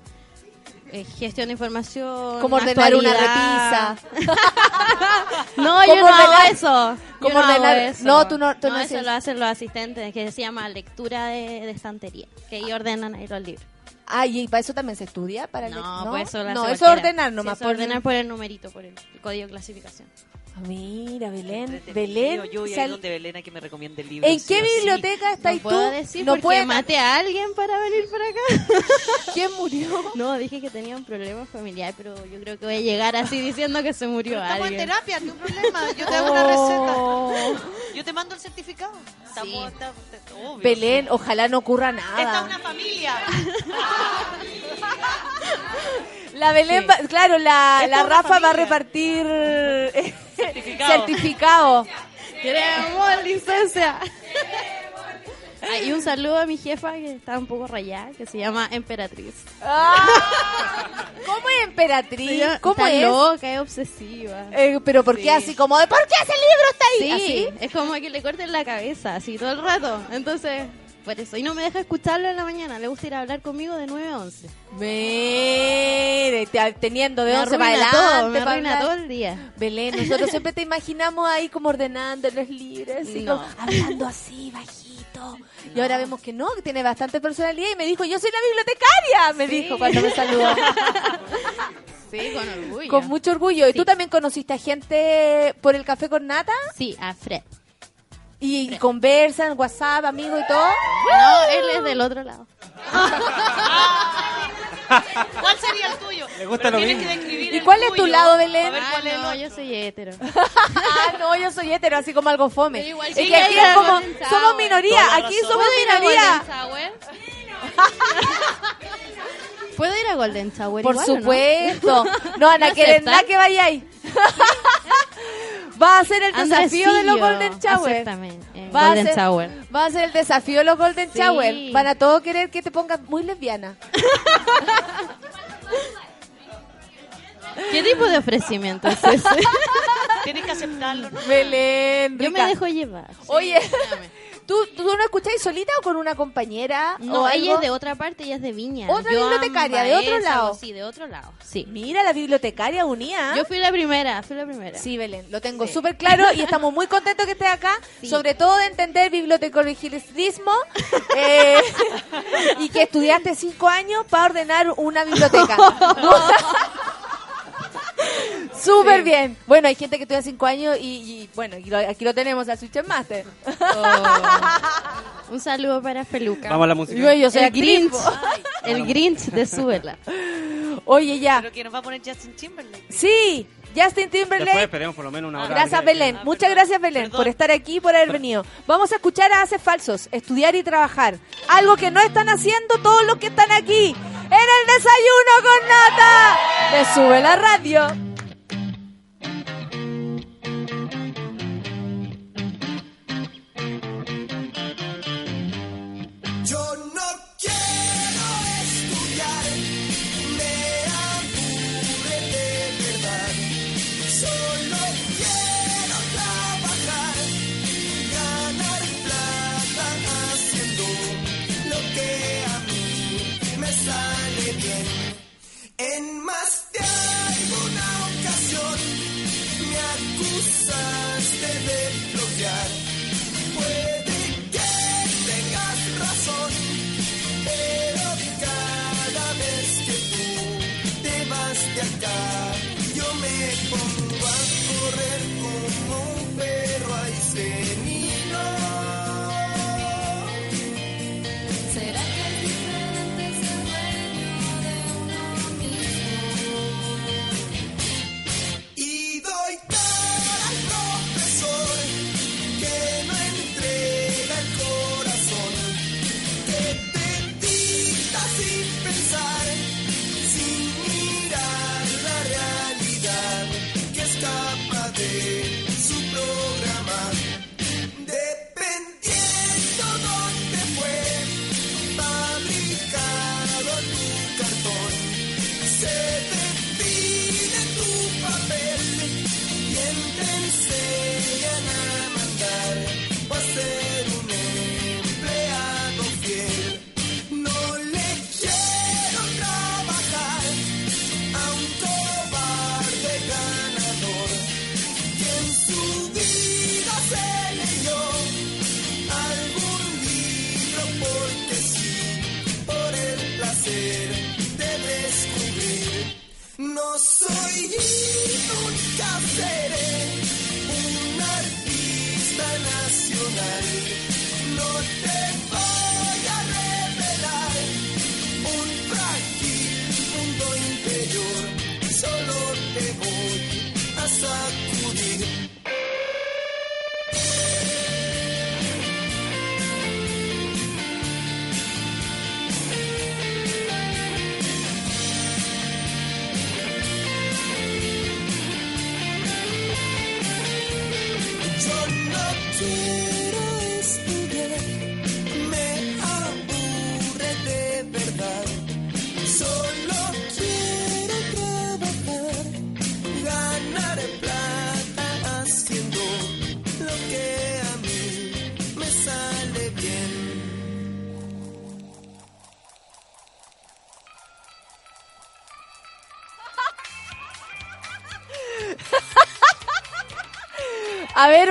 eh, gestión de información. Como ordenar una repisa. [LAUGHS] no, yo ¿Cómo no hago ordenar- eso. Yo cómo no hago ordenar- eso. no, tú no- tú no eso lo hacen los asistentes, que se llama lectura de, de estantería, que ellos ordenan ahí los libros. Ay, ¿y para eso también se estudia? Para el- No, no, pues eso lo no, hace eso es ordenar Sí, nomás. es ordenar por el numerito, por el, el código de clasificación. Ah, Mira, Belén. Belén. Yo voy a ir donde Belén que me recomiende libros. ¿En sí qué biblioteca estás no tú? puedo decir no puede- maté a alguien para venir para acá. [LAUGHS] ¿Quién murió? No, dije que tenía un problema familiar, pero yo creo que voy a llegar así diciendo que se murió Pero estamos en alguien. terapia, un problema. Yo te hago una Oh. receta. Yo te mando el certificado. Estamos, estamos- obvio. Belén, ojalá no ocurra Esta es nada. una familia. La Belén, Sí. va- claro, la, la Rafa va a repartir eh, Certificado. certificado. Queremos licencia. Y un saludo a mi jefa que está un poco rayada, que se llama Emperatriz. Ah, ¿Cómo es emperatriz? Ella ¿Cómo es? loca, es obsesiva. Eh, pero ¿por qué Sí. así como de por qué ese libro está ahí? Sí, ¿Así? es como que le corten la cabeza, así todo el rato. Entonces, por eso. Y no me deja escucharlo en la mañana. Le gusta ir a hablar conmigo de 9 a 11. Mire, te- teniendo de Me 11 para adelante. todo, me para todo el día. Belén, nosotros [LAUGHS] siempre te imaginamos ahí como ordenando los libros, así No. como hablando así, bajito. Y ahora vemos que no, que tiene bastante personalidad y me dijo, yo soy la bibliotecaria, me Sí. dijo cuando me saludó. [LAUGHS] Sí, con orgullo. Con mucho orgullo. ¿Y tú también conociste a gente por el café con nata? Sí, a Fred. ¿Y, y conversan, WhatsApp, amigos y todo? No, él es del otro lado. [LAUGHS] ¿Cuál sería el tuyo? Le gusta Pero lo mismo. que ¿Y cuál es tu tuyo. lado, Belén? A ver Ah, cuál es el no, otro. yo soy hétero. [LAUGHS] ah, no, yo soy hétero, así como algo fome. Igual Es sí que que aquí es como, somos minoría, aquí somos ¿Puedo ir a minoría. [LAUGHS] ¿Puedo ir a Golden Tower Por igual, o no? supuesto. No, Ana, nada que vayáis. Va a ser el Andresillo, desafío de los Golden Shower. Va a Golden ser- Tower. Va a ser el desafío de los Golden Sí. Shower. Van a todos querer que te pongas muy lesbiana. ¿Qué tipo de ofrecimiento es ese? Tienes que aceptarlo. ¿no? Belén, Yo me dejo llevar. Oye, ¿tú, ¿tú no escucháis solita o con una compañera? No, ella es de otra parte, ella es de Viña. Otra Yo bibliotecaria, de otro lado. Sí, de otro lado. Sí. Mira, la bibliotecaria unía. Yo fui la primera, fui la primera. Sí, Belén, lo tengo Sí. súper claro y [LAUGHS] estamos muy contentos que estés acá, Sí. sobre todo de entender bibliotecologismo [LAUGHS] eh, y que estudiaste cinco años para ordenar una biblioteca. [LAUGHS] [LAUGHS] Súper Sí. bien. Bueno, hay gente que estudia cinco años y, y, bueno, aquí lo, aquí lo tenemos al Switch Master. Un saludo para Feluca. Vamos a la música. Yo, yo soy el Grinch. po. El Grinch de Súbela. [LAUGHS] Oye, ya. Pero que nos va a poner Justin Timberlake. Sí, Justin Timberlake. Después esperemos por lo menos una hora. Gracias, Belén. Muchas gracias, Belén, Perdón. por estar aquí y por haber venido. Vamos a escuchar a Haces Falsos, estudiar y trabajar. Algo que no están haciendo todos los que están aquí. En el desayuno con nata. Me sube la radio.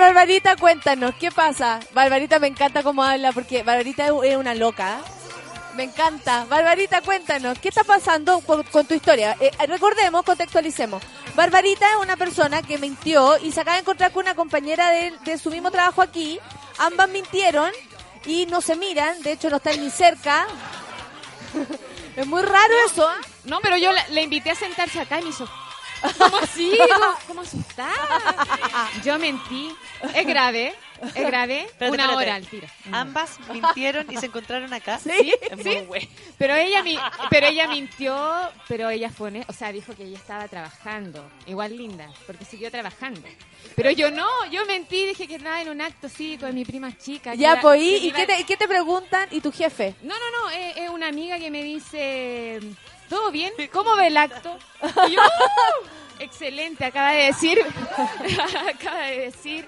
Barbarita, cuéntanos, ¿qué pasa? Barbarita me encanta cómo habla porque Barbarita es una loca. Me encanta. Barbarita, cuéntanos, ¿qué está pasando con tu historia? Eh, recordemos, contextualicemos. Barbarita es una persona que mintió y se acaba de encontrar con una compañera de, de su mismo trabajo aquí. Ambas mintieron y no se miran, de hecho no están ni cerca. [LAUGHS] es muy raro eso. No, pero yo la, la invité a sentarse acá y me hizo... ¿Cómo así? ¿Cómo, cómo asustada? Yo mentí. Es grave. Es grave. Espérate, una espérate. hora al tiro. Ambas mintieron y se encontraron acá. Sí, sí. muy bueno. Pero ella, mi- pero ella mintió, pero ella fue, o sea, dijo que ella estaba trabajando. Igual linda, porque siguió trabajando. Pero yo no, yo mentí, dije que estaba en un acto así con mi prima chica. que Ya, pues, que ¿y, y iba- qué te, y qué te preguntan? ¿Y tu jefe? No, no, no, es, es una amiga que me dice, ¿todo bien? ¿Cómo ve el acto? [LAUGHS] Y yo, "Uh, excelente, acaba de decir, [LAUGHS] acaba de decir,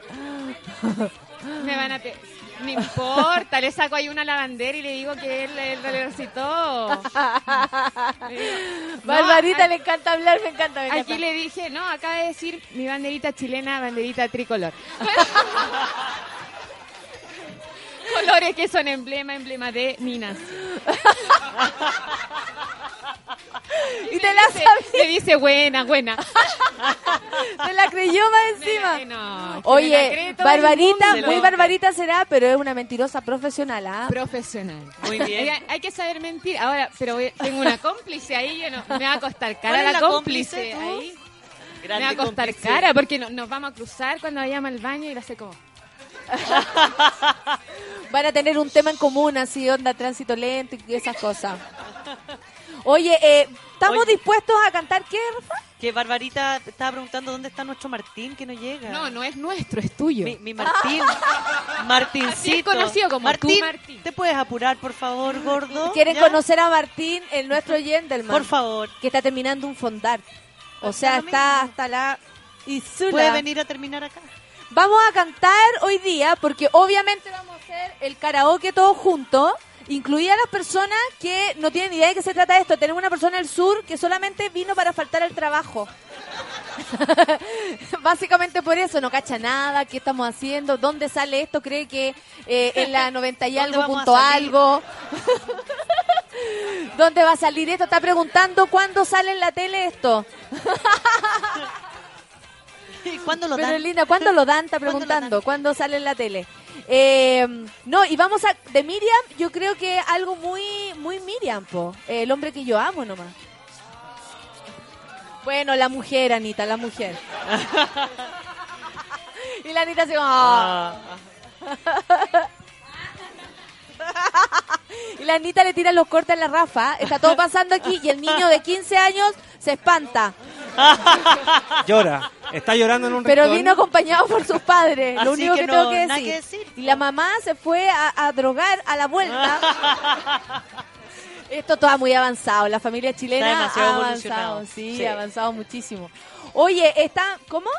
me van a... pe- No importa, le saco ahí una lavandera y le digo que él, él lo recitó. No, Barbarita le encanta hablar, me encanta. me encanta. Aquí le dije, no, acaba de decir mi banderita chilena, banderita tricolor. [LAUGHS] Colores que son emblema, emblema de mi nación. Y te la dice, me dice buena, buena. [LAUGHS] Te la creyó más encima. Me la- no, es que me la Oye, Barbarita, muy Barbarita será, pero es una mentirosa profesional, ¿ah? Profesional. Muy bien. Hay, hay que saber mentir. Ahora, pero tengo una cómplice ahí, yo no, me va a costar cara ¿Cuál es la, la cómplice, cómplice, ahí. Grande me va a costar cómplice. cara porque no- nos vamos a cruzar cuando vayamos al baño y la sé como... [LAUGHS] Van a tener un tema en común, así, onda, tránsito lento y esas cosas. Oye, eh, ¿estamos Oye. dispuestos a cantar qué, Rafa? Que Barbarita te estaba preguntando dónde está nuestro Martín que no llega. No, no es nuestro, es tuyo. Mi, mi Martín. Martincito. [LAUGHS] Así es conocido como Martín, tú, Martín. ¿te puedes apurar, por favor, gordo? ¿Quieren ¿Ya? conocer a Martín, el nuestro gentleman? Por favor. Que está terminando un fondar. O sea, está hasta la... Isula. ¿Puede venir a terminar acá? Vamos a cantar hoy día porque obviamente vamos a hacer el karaoke todos juntos, incluida las personas que no tienen idea de qué se trata esto. Tenemos una persona del sur que solamente vino para faltar al trabajo. [LAUGHS] Básicamente por eso, no cacha nada, qué estamos haciendo, dónde sale esto, cree que eh, en la 90 y [LAUGHS] ¿Dónde algo a punto algo. [LAUGHS] ¿Dónde va a salir esto? Está preguntando cuándo sale en la tele esto. ¿Cuándo lo Pero dan? Linda, ¿cuándo lo dan? Está ¿Cuándo lo preguntando. ¿Cuándo sale en la tele? Eh, no, y vamos a... De Miriam, yo creo que algo muy muy Miriam, po. Eh, el hombre que yo amo nomás. Bueno, la mujer, Anita, la mujer. [LAUGHS] y la Anita se como... [LAUGHS] Y la Anita le tira los cortes a la Rafa. Está todo pasando aquí y el niño de 15 años se espanta. [LAUGHS] Llora. Está llorando en un Pero rincón. vino acompañado por sus padres. Lo único que que, no, tengo que decir. que decir. Y la mamá se fue a, a drogar a la vuelta. [LAUGHS] Esto todo muy avanzado. La familia chilena ha avanzado. Sí, Sí. ha avanzado muchísimo. Oye, está. ¿Cómo?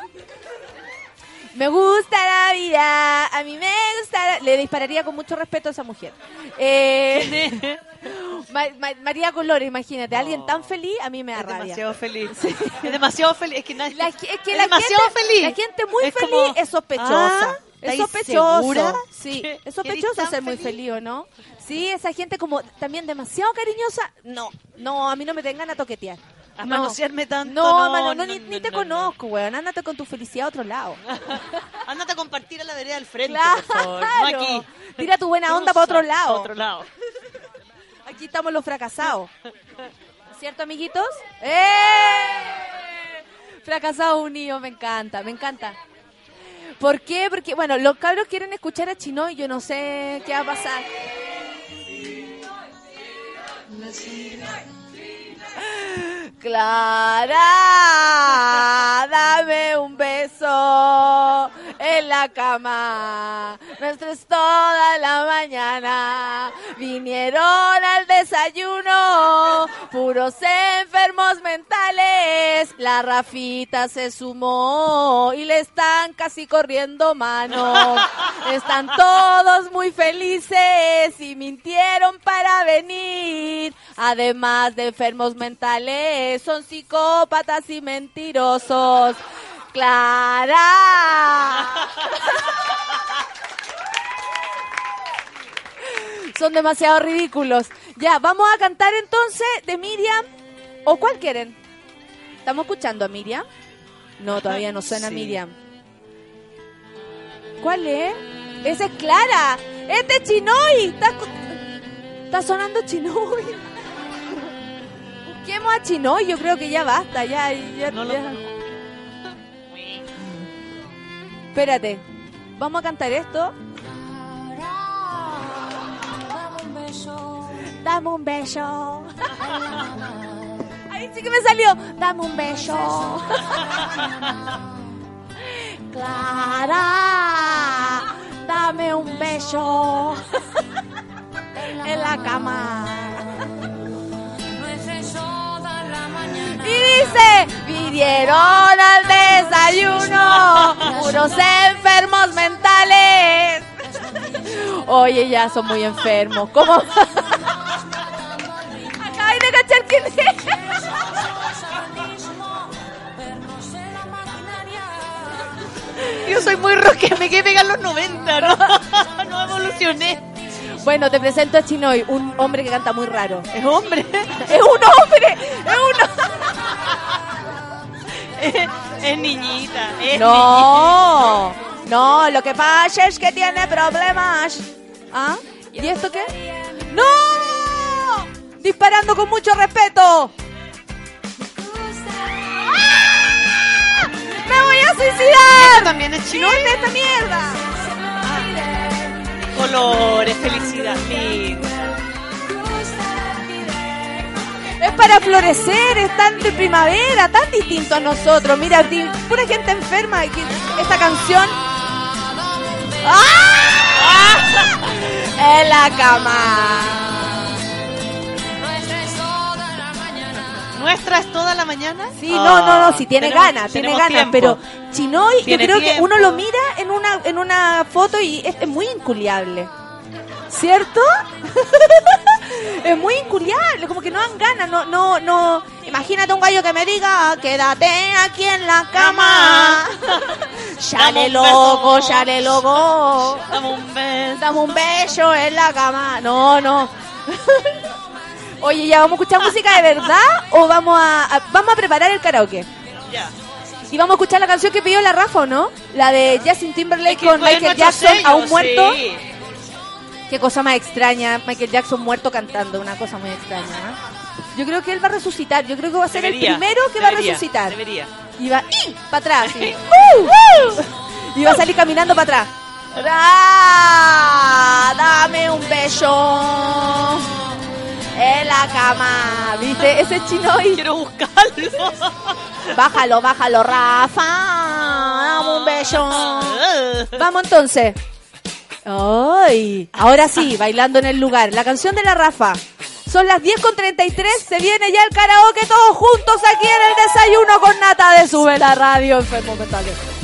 Me gusta la vida, a mí me gusta. la- Le dispararía con mucho respeto a esa mujer. Eh, [LAUGHS] Ma- Ma- María Colores, imagínate, alguien tan feliz, a mí me da Es rabia. demasiado feliz. [LAUGHS] Es demasiado feliz. Es que, nadie- La, es que es la demasiado gente, feliz. La gente muy Es feliz como, es sospechosa. ah, es ¿estáis sospechoso. segura Sí, es sospechoso ser muy feliz? feliz, ¿o no? Sí, esa gente como también demasiado cariñosa. No, no, a mí no me tengan a toquetear. A No. manosearme tanto. No, no, mano, no, no, ni, no, ni te no, conozco, weón. Ándate con tu felicidad a otro lado. [LAUGHS] Ándate a compartir a la vereda del frente, Claro. por favor. No aquí. Tira tu buena onda para otro lado. Otro lado. Aquí estamos los fracasados. [LAUGHS] ¿Cierto, amiguitos? ¡Eh! Fracasados unidos, me encanta, me encanta. ¿Por qué? Porque, bueno, los cabros quieren escuchar a Chino y yo no sé qué va a pasar. Clara, dame un beso en la cama. Nuestro es toda la mañana. Vinieron al desayuno, puros enfermos mentales. La Rafita se sumó y le están casi corriendo manos. Están todos muy felices y mintieron para venir. Además de enfermos mentales, son psicópatas y mentirosos. Clara. Son demasiado ridículos. Ya, vamos a cantar entonces de Miriam. ¿O cuál quieren? ¿Estamos escuchando a Miriam? No, todavía no suena Sí. Miriam. ¿Cuál es? Esa es Clara. Este es Chinoy. Está, sonando Chinoy. [LAUGHS] Busquemos a Chinoy. Yo creo que ya basta. Ya, ya, ya. Espérate. Vamos a cantar esto. Dame un beso. [LAUGHS] Ahí sí que me salió. Dame un beso. [LAUGHS] Clara, dame un beso [LAUGHS] en la cama. Y dice, pidieron al desayuno puros enfermos mentales. Oye, ya son muy enfermos. ¿Cómo? Acabáis de cachar quién es. Yo soy muy rock, me quedé pegado en los 90, ¿no? no evolucioné. Bueno, te presento a Chinoy, un hombre que canta muy raro. ¿Es hombre? ¡Es un hombre! ¡Es es, [LAUGHS] es niñita. Es. No, no, lo que pasa es que tiene problemas. ¿Ah? ¿Y esto qué? ¡No! Disparando con mucho respeto. ¡Ah! ¡Me voy a suicidar! ¿Esto también es chino? ¡Mierda esta mierda! Colores, felicidad, lindo. Es para florecer, es tan de primavera, tan distinto a nosotros. Mira, pura gente enferma. que Esta canción. ¡Ah! En la cama. ¿Nuestra es toda la mañana? Sí, no, no, no, si tiene tenemos- ganas, tiene ganas, pero Chinoy, yo Tiene creo que tiempo. uno lo mira en una en una foto y es, es muy inculiable. ¿Cierto? [LAUGHS] [LAUGHS] es muy inculiable, como que no dan ganas, no, no, no. Imagínate un gallo que me diga, quédate aquí en la cama. Chale [LAUGHS] un loco, chale loco. Dame un beso. Dame un beso en la cama. No, no. [LAUGHS] Oye, ¿ya vamos a escuchar música de verdad o vamos a, a- vamos a preparar el karaoke? Ya. Y vamos a escuchar la canción que pidió la Rafa, ¿o no? La de Justin Timberlake que con Michael Jackson, sello, aún muerto. sí. Qué cosa más extraña, Michael Jackson muerto cantando, una cosa muy extraña. ¿eh? Yo creo que él va a resucitar, yo creo que va a ser Debería, el primero que va a resucitar. Debería. Y va para atrás. ¡Uh! [LAUGHS] [LAUGHS] ¡Uh! Y va a salir caminando para atrás. ¡Ah! Dame un beso en la cama. ¿Viste? Ese chino y... Quiero buscarlo. [LAUGHS] Bájalo, bájalo, Rafa. Dame un beso. Vamos entonces. Ay, ahora sí, bailando en el lugar. La canción de la Rafa. Son las 10 con 33, se viene ya el karaoke todos juntos aquí en el desayuno con nata de Sube la Radio Enfermo Mentales.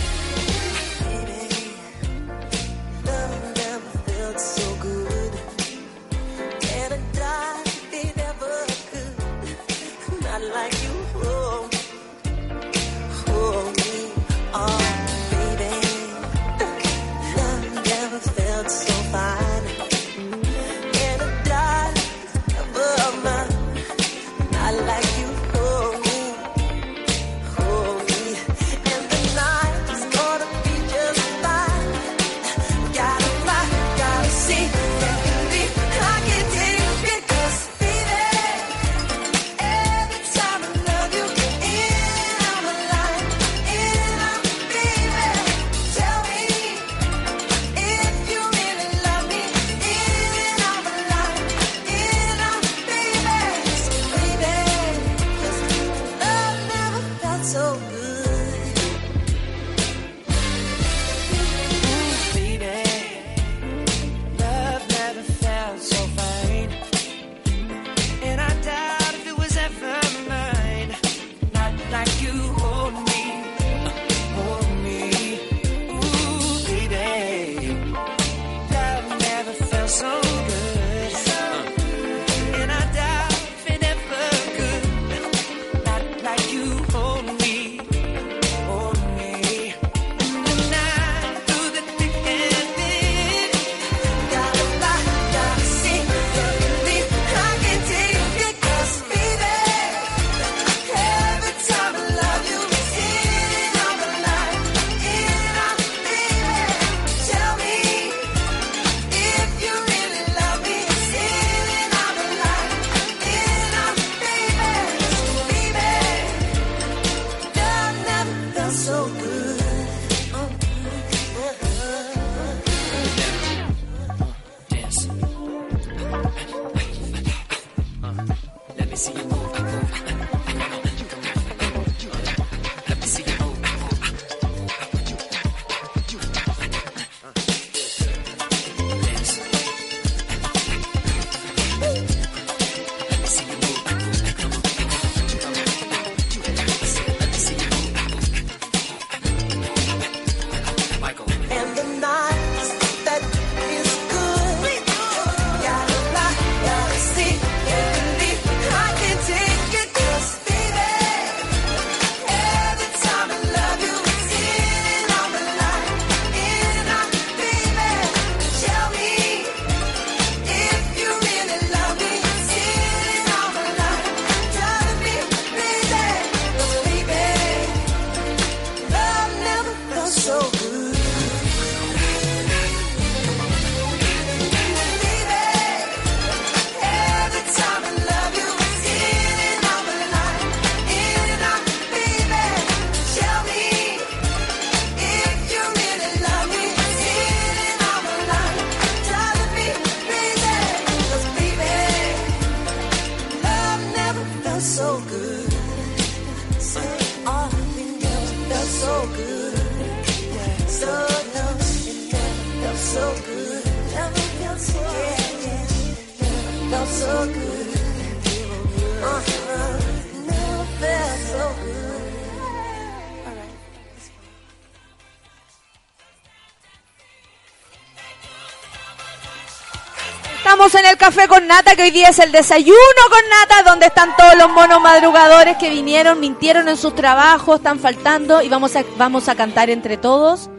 Café con nata, que hoy día es el desayuno con nata, donde están todos los monos madrugadores que vinieron, mintieron en sus trabajos, están faltando y vamos a, vamos a cantar entre todos.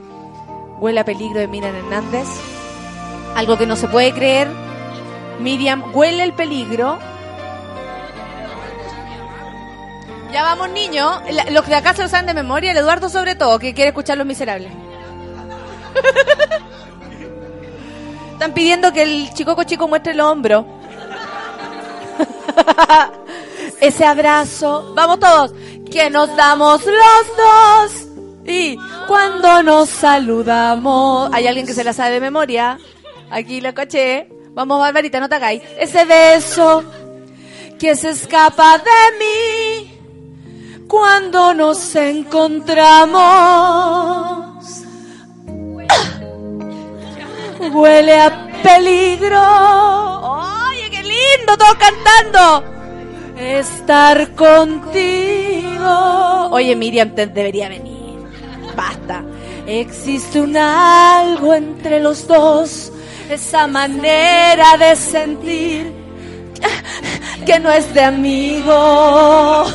Huele a peligro de Miriam Hernández. Algo que no se puede creer. Miriam, huele el peligro. Ya vamos, niños. Los de acá se lo saben de memoria, el Eduardo sobre todo, que quiere escuchar Los Miserables. [LAUGHS] Están pidiendo que el chicoco chico muestre el hombro. [LAUGHS] Ese abrazo. Vamos todos. Que nos damos los dos. Y cuando nos saludamos. Hay alguien que se la sabe de memoria. Aquí lo coché. Vamos, Barbarita, no te hagáis. Ese beso que se escapa de mí cuando nos encontramos. Huele a peligro. Oye, qué lindo, todos cantando. Estar contigo. Oye, Miriam, te debería venir. Basta. Existe un algo entre los dos. Esa manera de sentir que no es de amigos.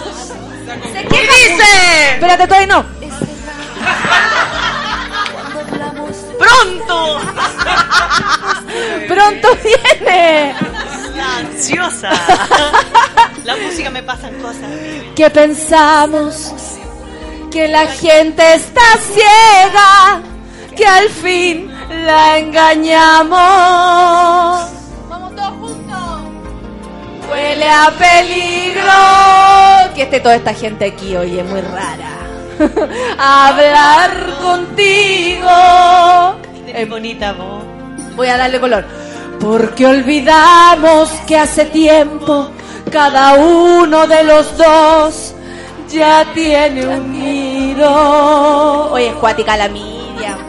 ¿Qué dice? Espérate, todavía no. ¡Pronto! [LAUGHS] ¡Pronto viene! La ansiosa. La música me pasan cosas. que pensamos que la gente está ciega, que al fin la engañamos. Vamos todos juntos. Huele a peligro. Que esté toda esta gente aquí hoy es muy rara. [LAUGHS] Hablar contigo. Es bonita voz. Voy a darle color. Porque olvidamos que hace tiempo cada uno de los dos ya tiene un nido. Oye, es cuática la Miriam.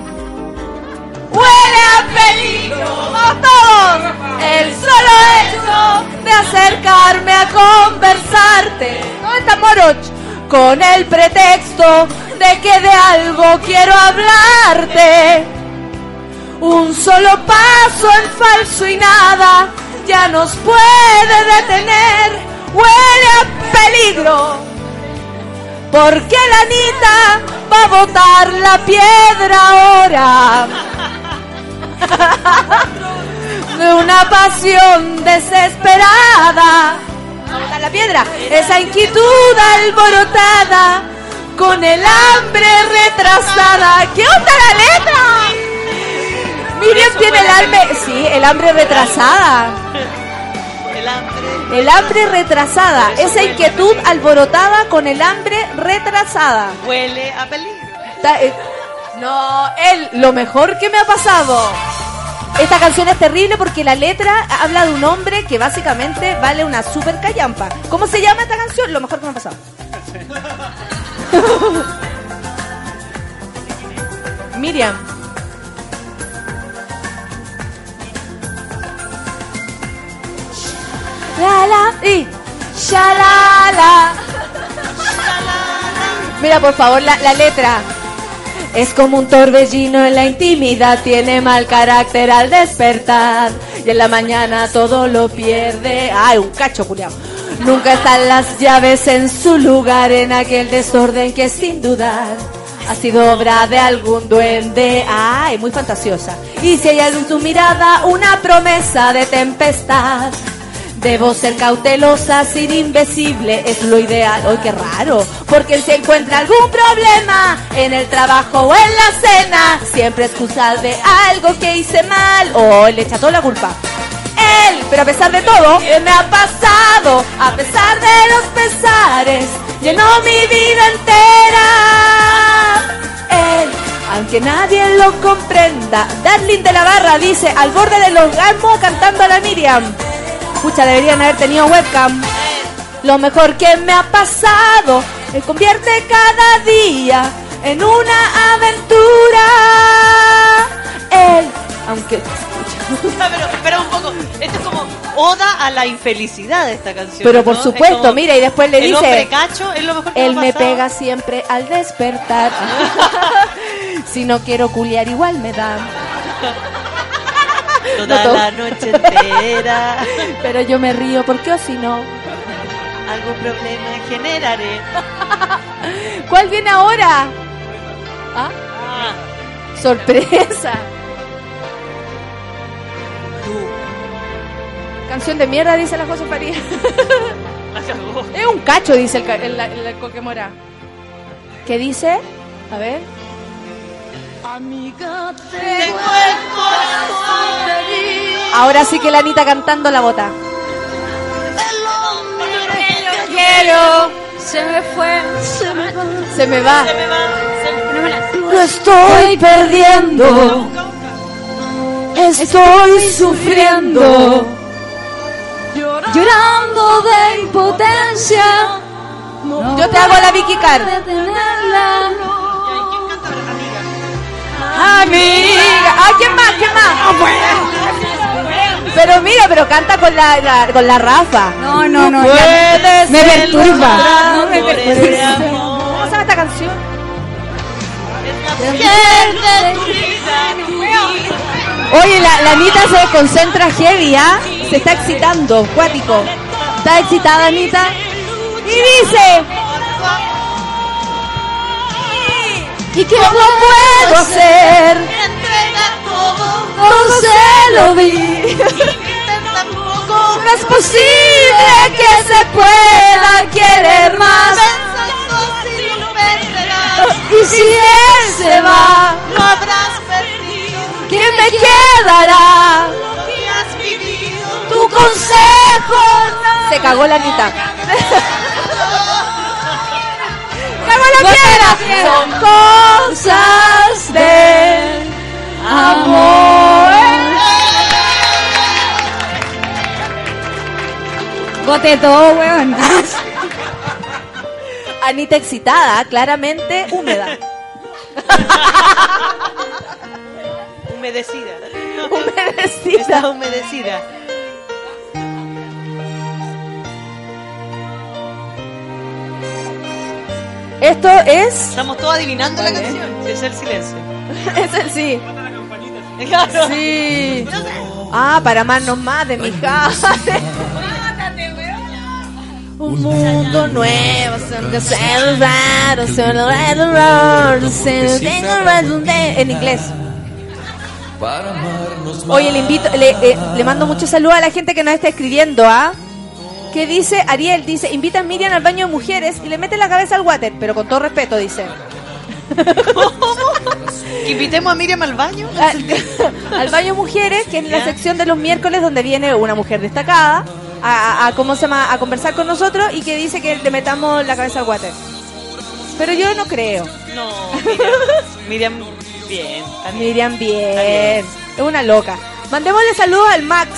¡Huele a peligro! ¡Vamos todos! El solo hecho de acercarme a conversarte. ¿Dónde está Moroch? Con el pretexto de que de algo quiero hablarte. Un solo paso en falso y nada ya nos puede detener. Huele peligro. Porque la Anita va a botar la piedra ahora. [LAUGHS] De una pasión desesperada. Botar la piedra. Esa inquietud alborotada. Con el hambre retrasada. ¿Qué onda la letra? Miriam tiene el hambre, sí, el hambre retrasada. El hambre. El hambre retrasada, esa inquietud alborotada con el hambre retrasada. Huele a peligro. Eh, no, él, lo mejor que me ha pasado. Esta canción es terrible porque la letra habla de un hombre que básicamente vale una super callampa. ¿Cómo se llama esta canción? Lo mejor que me ha pasado. [LAUGHS] Miriam. La la y shalala. Mira, por favor, la, la letra. Es como un torbellino en la intimidad, tiene mal carácter al despertar. Y en la mañana todo lo pierde. Ay, un cacho, culiao. Nunca están las llaves en su lugar en aquel desorden que sin dudar ha sido obra de algún duende. Ay, muy fantasiosa. Y si hay algo en tu mirada, una promesa de tempestad. Debo ser cautelosa, sin invisible, es lo ideal. ¡Ay, qué raro! Porque si encuentra algún problema en el trabajo o en la cena, siempre excusa de algo que hice mal o le echa toda la culpa. Él, pero a pesar de todo, ¿qué me ha pasado? A pesar de los pesares, llenó mi vida entera. Él, aunque nadie lo comprenda, Darling de la Barra dice al borde del orgasmo cantando a la Miriam. Deberían haber tenido webcam. Lo mejor que me ha pasado me convierte cada día en una aventura. Él, aunque [LAUGHS] pero espera un poco. Esto es como oda a la infelicidad de esta canción. Pero por ¿no? supuesto, como mira, y después le el dice, hombre cacho es lo mejor que él me me pega siempre al despertar. [LAUGHS] [LAUGHS] si no quiero culiar igual me da. Toda No la noche entera. [LAUGHS] Pero yo me río porque o si no. Algún problema generaré. [LAUGHS] ¿Cuál viene ahora? ¿Ah? Sorpresa. Canción de mierda, dice la José Faría. es un cacho, dice el, ca- el, el, el Coquemora. ¿Qué dice? A ver. Amiga, tengo el corazón Ahora sí que la Anita cantando la bota. quiero, se me fue, se me va. Se me va. Se me va, se me va. Lo estoy perdiendo. Estoy sufriendo. Llorando de impotencia. Yo te hago la Vicky Car. Amiga. Ah, ¿quién más? ¿Quién más? Pero mira, pero canta con la, la- con la Rafa. No, no, no, ya. Puedes Me perturba. No, me perturba. ¿Cómo se llama esta canción? Oye, la, la Anita se concentra heavy, ¿ah? Se está excitando, cuático. ¿Está excitada, Anita? Y dice... ¿Y qué no puedo hacer? Lo di. No es posible que se pueda querer más. Y si él se va, Lo habrás perdido. ¿quién me quedará? Tu consejo. Se cagó la Anita. [LAUGHS] ¡Cagó la piedra! Son cosas de amor. Bote todo, weón. Anita excitada, claramente húmeda. Humedecida. Humedecida. Está humedecida. Esto es. Estamos todos adivinando la canción. Sí, es el silencio. [LAUGHS] es el sí. Claro. Sí. Ah, para amarnos más de mi [LAUGHS] casa. Un mundo nuevo, son se son en inglés. Oye, le invito, le, eh, le mando mucho saludo a la gente que nos está escribiendo, ¿ah? Que dice, Ariel dice, invita a Miriam al baño de mujeres y le mete la cabeza al water, pero con todo respeto, dice. Que [LAUGHS] invitemos a Miriam al baño. al, [LAUGHS] al baño mujeres, que es la sección de los miércoles donde viene una mujer destacada a, a- ¿cómo se llama? a conversar con nosotros y que dice que le metamos la cabeza al water. Pero yo no creo. No, Miriam, [LAUGHS] Miriam bien. bien. Miriam bien. Es una loca. Mandémosle saludos al Max,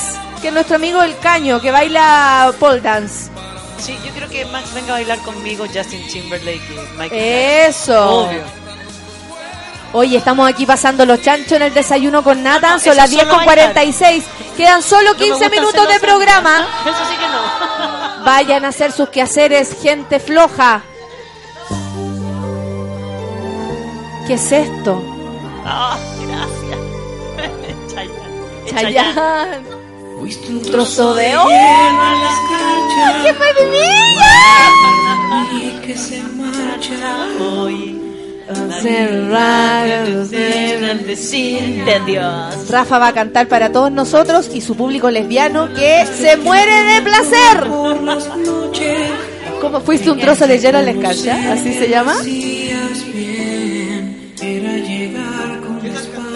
que es nuestro amigo el caño, que baila pole dance. Sí, yo creo que Max venga a bailar conmigo Justin Timberlake y Michael Eso. Obvio. Oye, estamos aquí pasando los chanchos en el desayuno con nata. no, Son las 10 solo con bailar. 46. Quedan solo No me 15 gustan minutos de programa. Eso sí que no. [LAUGHS] [LAUGHS] Vayan a hacer sus quehaceres, gente floja. ¿Qué es esto? Ah, gracias. [LAUGHS] Chayanne. Chayanne. Fuiste un trozo de canchas. ¡Qué maravilla! Que se marcha hoy. De Dios. Rafa va a cantar para todos nosotros y su público lesbiano que se muere de placer. ¿Cómo fuiste un trozo de hielo en la cancha? ¿Así se llama?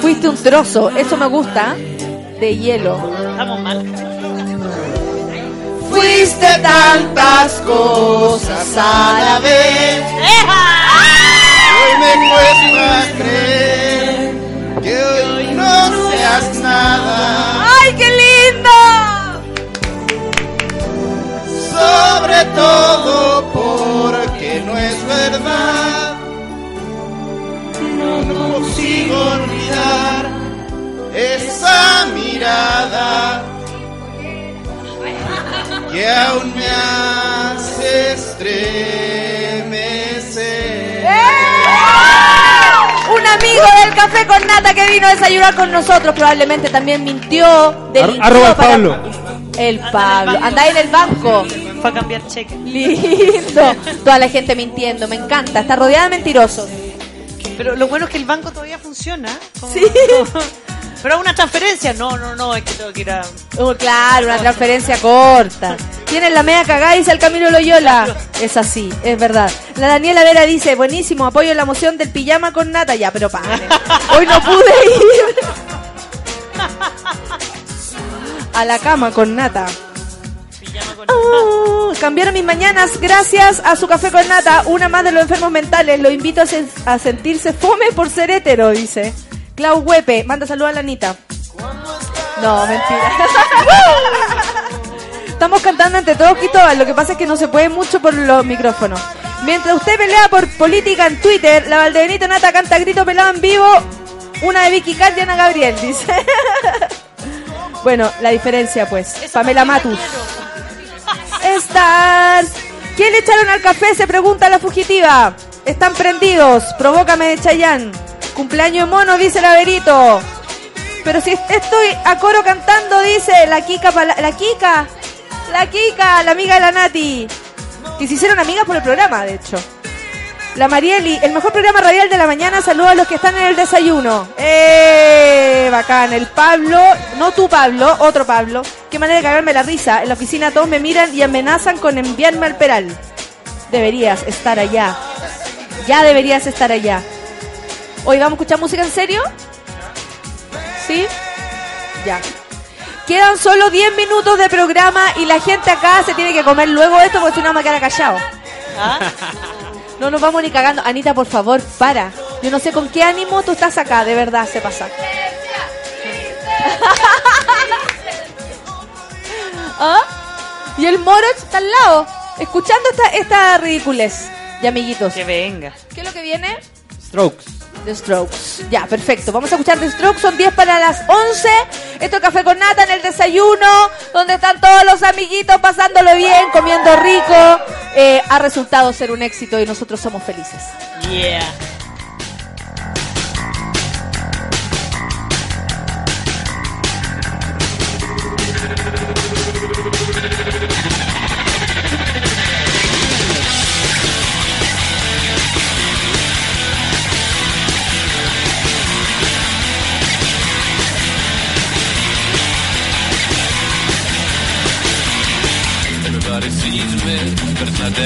Fuiste un trozo, eso me gusta, de hielo. Estamos mal. Fuiste tantas cosas a la vez. Hoy me cuesta creer que hoy no seas nada. ¡Ay, qué lindo! Sobre todo porque no es verdad. No consigo olvidar esa mirada que aún me hace estremecer. Un amigo del café con nata que vino a desayunar con nosotros probablemente también mintió. delinquió arroba el para- Pablo. El Pablo. Anda en el banco. Para cambiar cheque. Lindo. Toda la gente mintiendo. Me encanta. Está rodeada de mentirosos. Pero lo bueno es que el banco todavía funciona. Como- Sí. [LAUGHS] Pero una transferencia. No, no, no, es que tengo que ir a. Oh, claro, una transferencia corta. Tienen la media cagada, dice el Camilo Loyola. Es así, es verdad. La Daniela Vera dice, buenísimo, apoyo la moción del pijama con nata. Ya, pero paren. [LAUGHS] Hoy no pude ir [LAUGHS] a la cama con nata. Oh, cambiaron mis mañanas gracias a su café con nata. Una más de los enfermos mentales. Lo invito a, sen- a sentirse fome por ser hetero, dice. Clau Huepe, manda saludos a la Anita. No, mentira. [LAUGHS] Estamos cantando ante todos Cristóbal, lo que pasa es que no se puede mucho por los micrófonos. Mientras usted pelea por política en Twitter, la Valdebenito Nata canta grito pelado en vivo, una de Vicky Cat y Ana Gabriel, dice. [LAUGHS] bueno, la diferencia pues, Pamela Matus. Estar. ¿Quién le echaron al café? Se pregunta la fugitiva. Están prendidos. Provócame de Chayán. Cumpleaños mono, dice el Averito. Pero si estoy a coro cantando, dice la Kika, la Kika, la Kika, la amiga de la Nati. Que se hicieron amigas por el programa, de hecho. La Marieli, el mejor programa radial de la mañana. Saludos a los que están en el desayuno. ¡Eh! Bacán. El Pablo, no tú Pablo, otro Pablo. Qué manera de cagarme la risa. En la oficina todos me miran y amenazan con enviarme al peral. Deberías estar allá. Ya deberías estar allá. Hoy vamos a escuchar música en serio. ¿Sí? Ya. Quedan solo 10 minutos de programa y la gente acá se tiene que comer luego esto porque si no me a quedar callado. ¿Ah? [LAUGHS] No nos vamos ni cagando. Anita, por favor, para. Yo no sé con qué ánimo tú estás acá, de verdad, se pasa. [LAUGHS] ¿Ah? Y el moro está al lado, escuchando esta, esta ridiculez. Y amiguitos. Que venga. ¿Qué es lo que viene? Strokes. The Strokes. Ya, perfecto. Vamos a escuchar The Strokes. Son 10 para las 11. Esto es Café con Nata en el desayuno, donde están todos los amiguitos pasándolo bien, comiendo rico. Eh, ha resultado ser un éxito y nosotros somos felices. Yeah.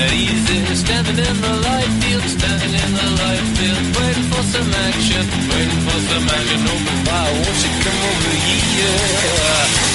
That easy. Standing in the light field, standing in the light field, waiting for some action, waiting for some action. Oh, why won't you come over here?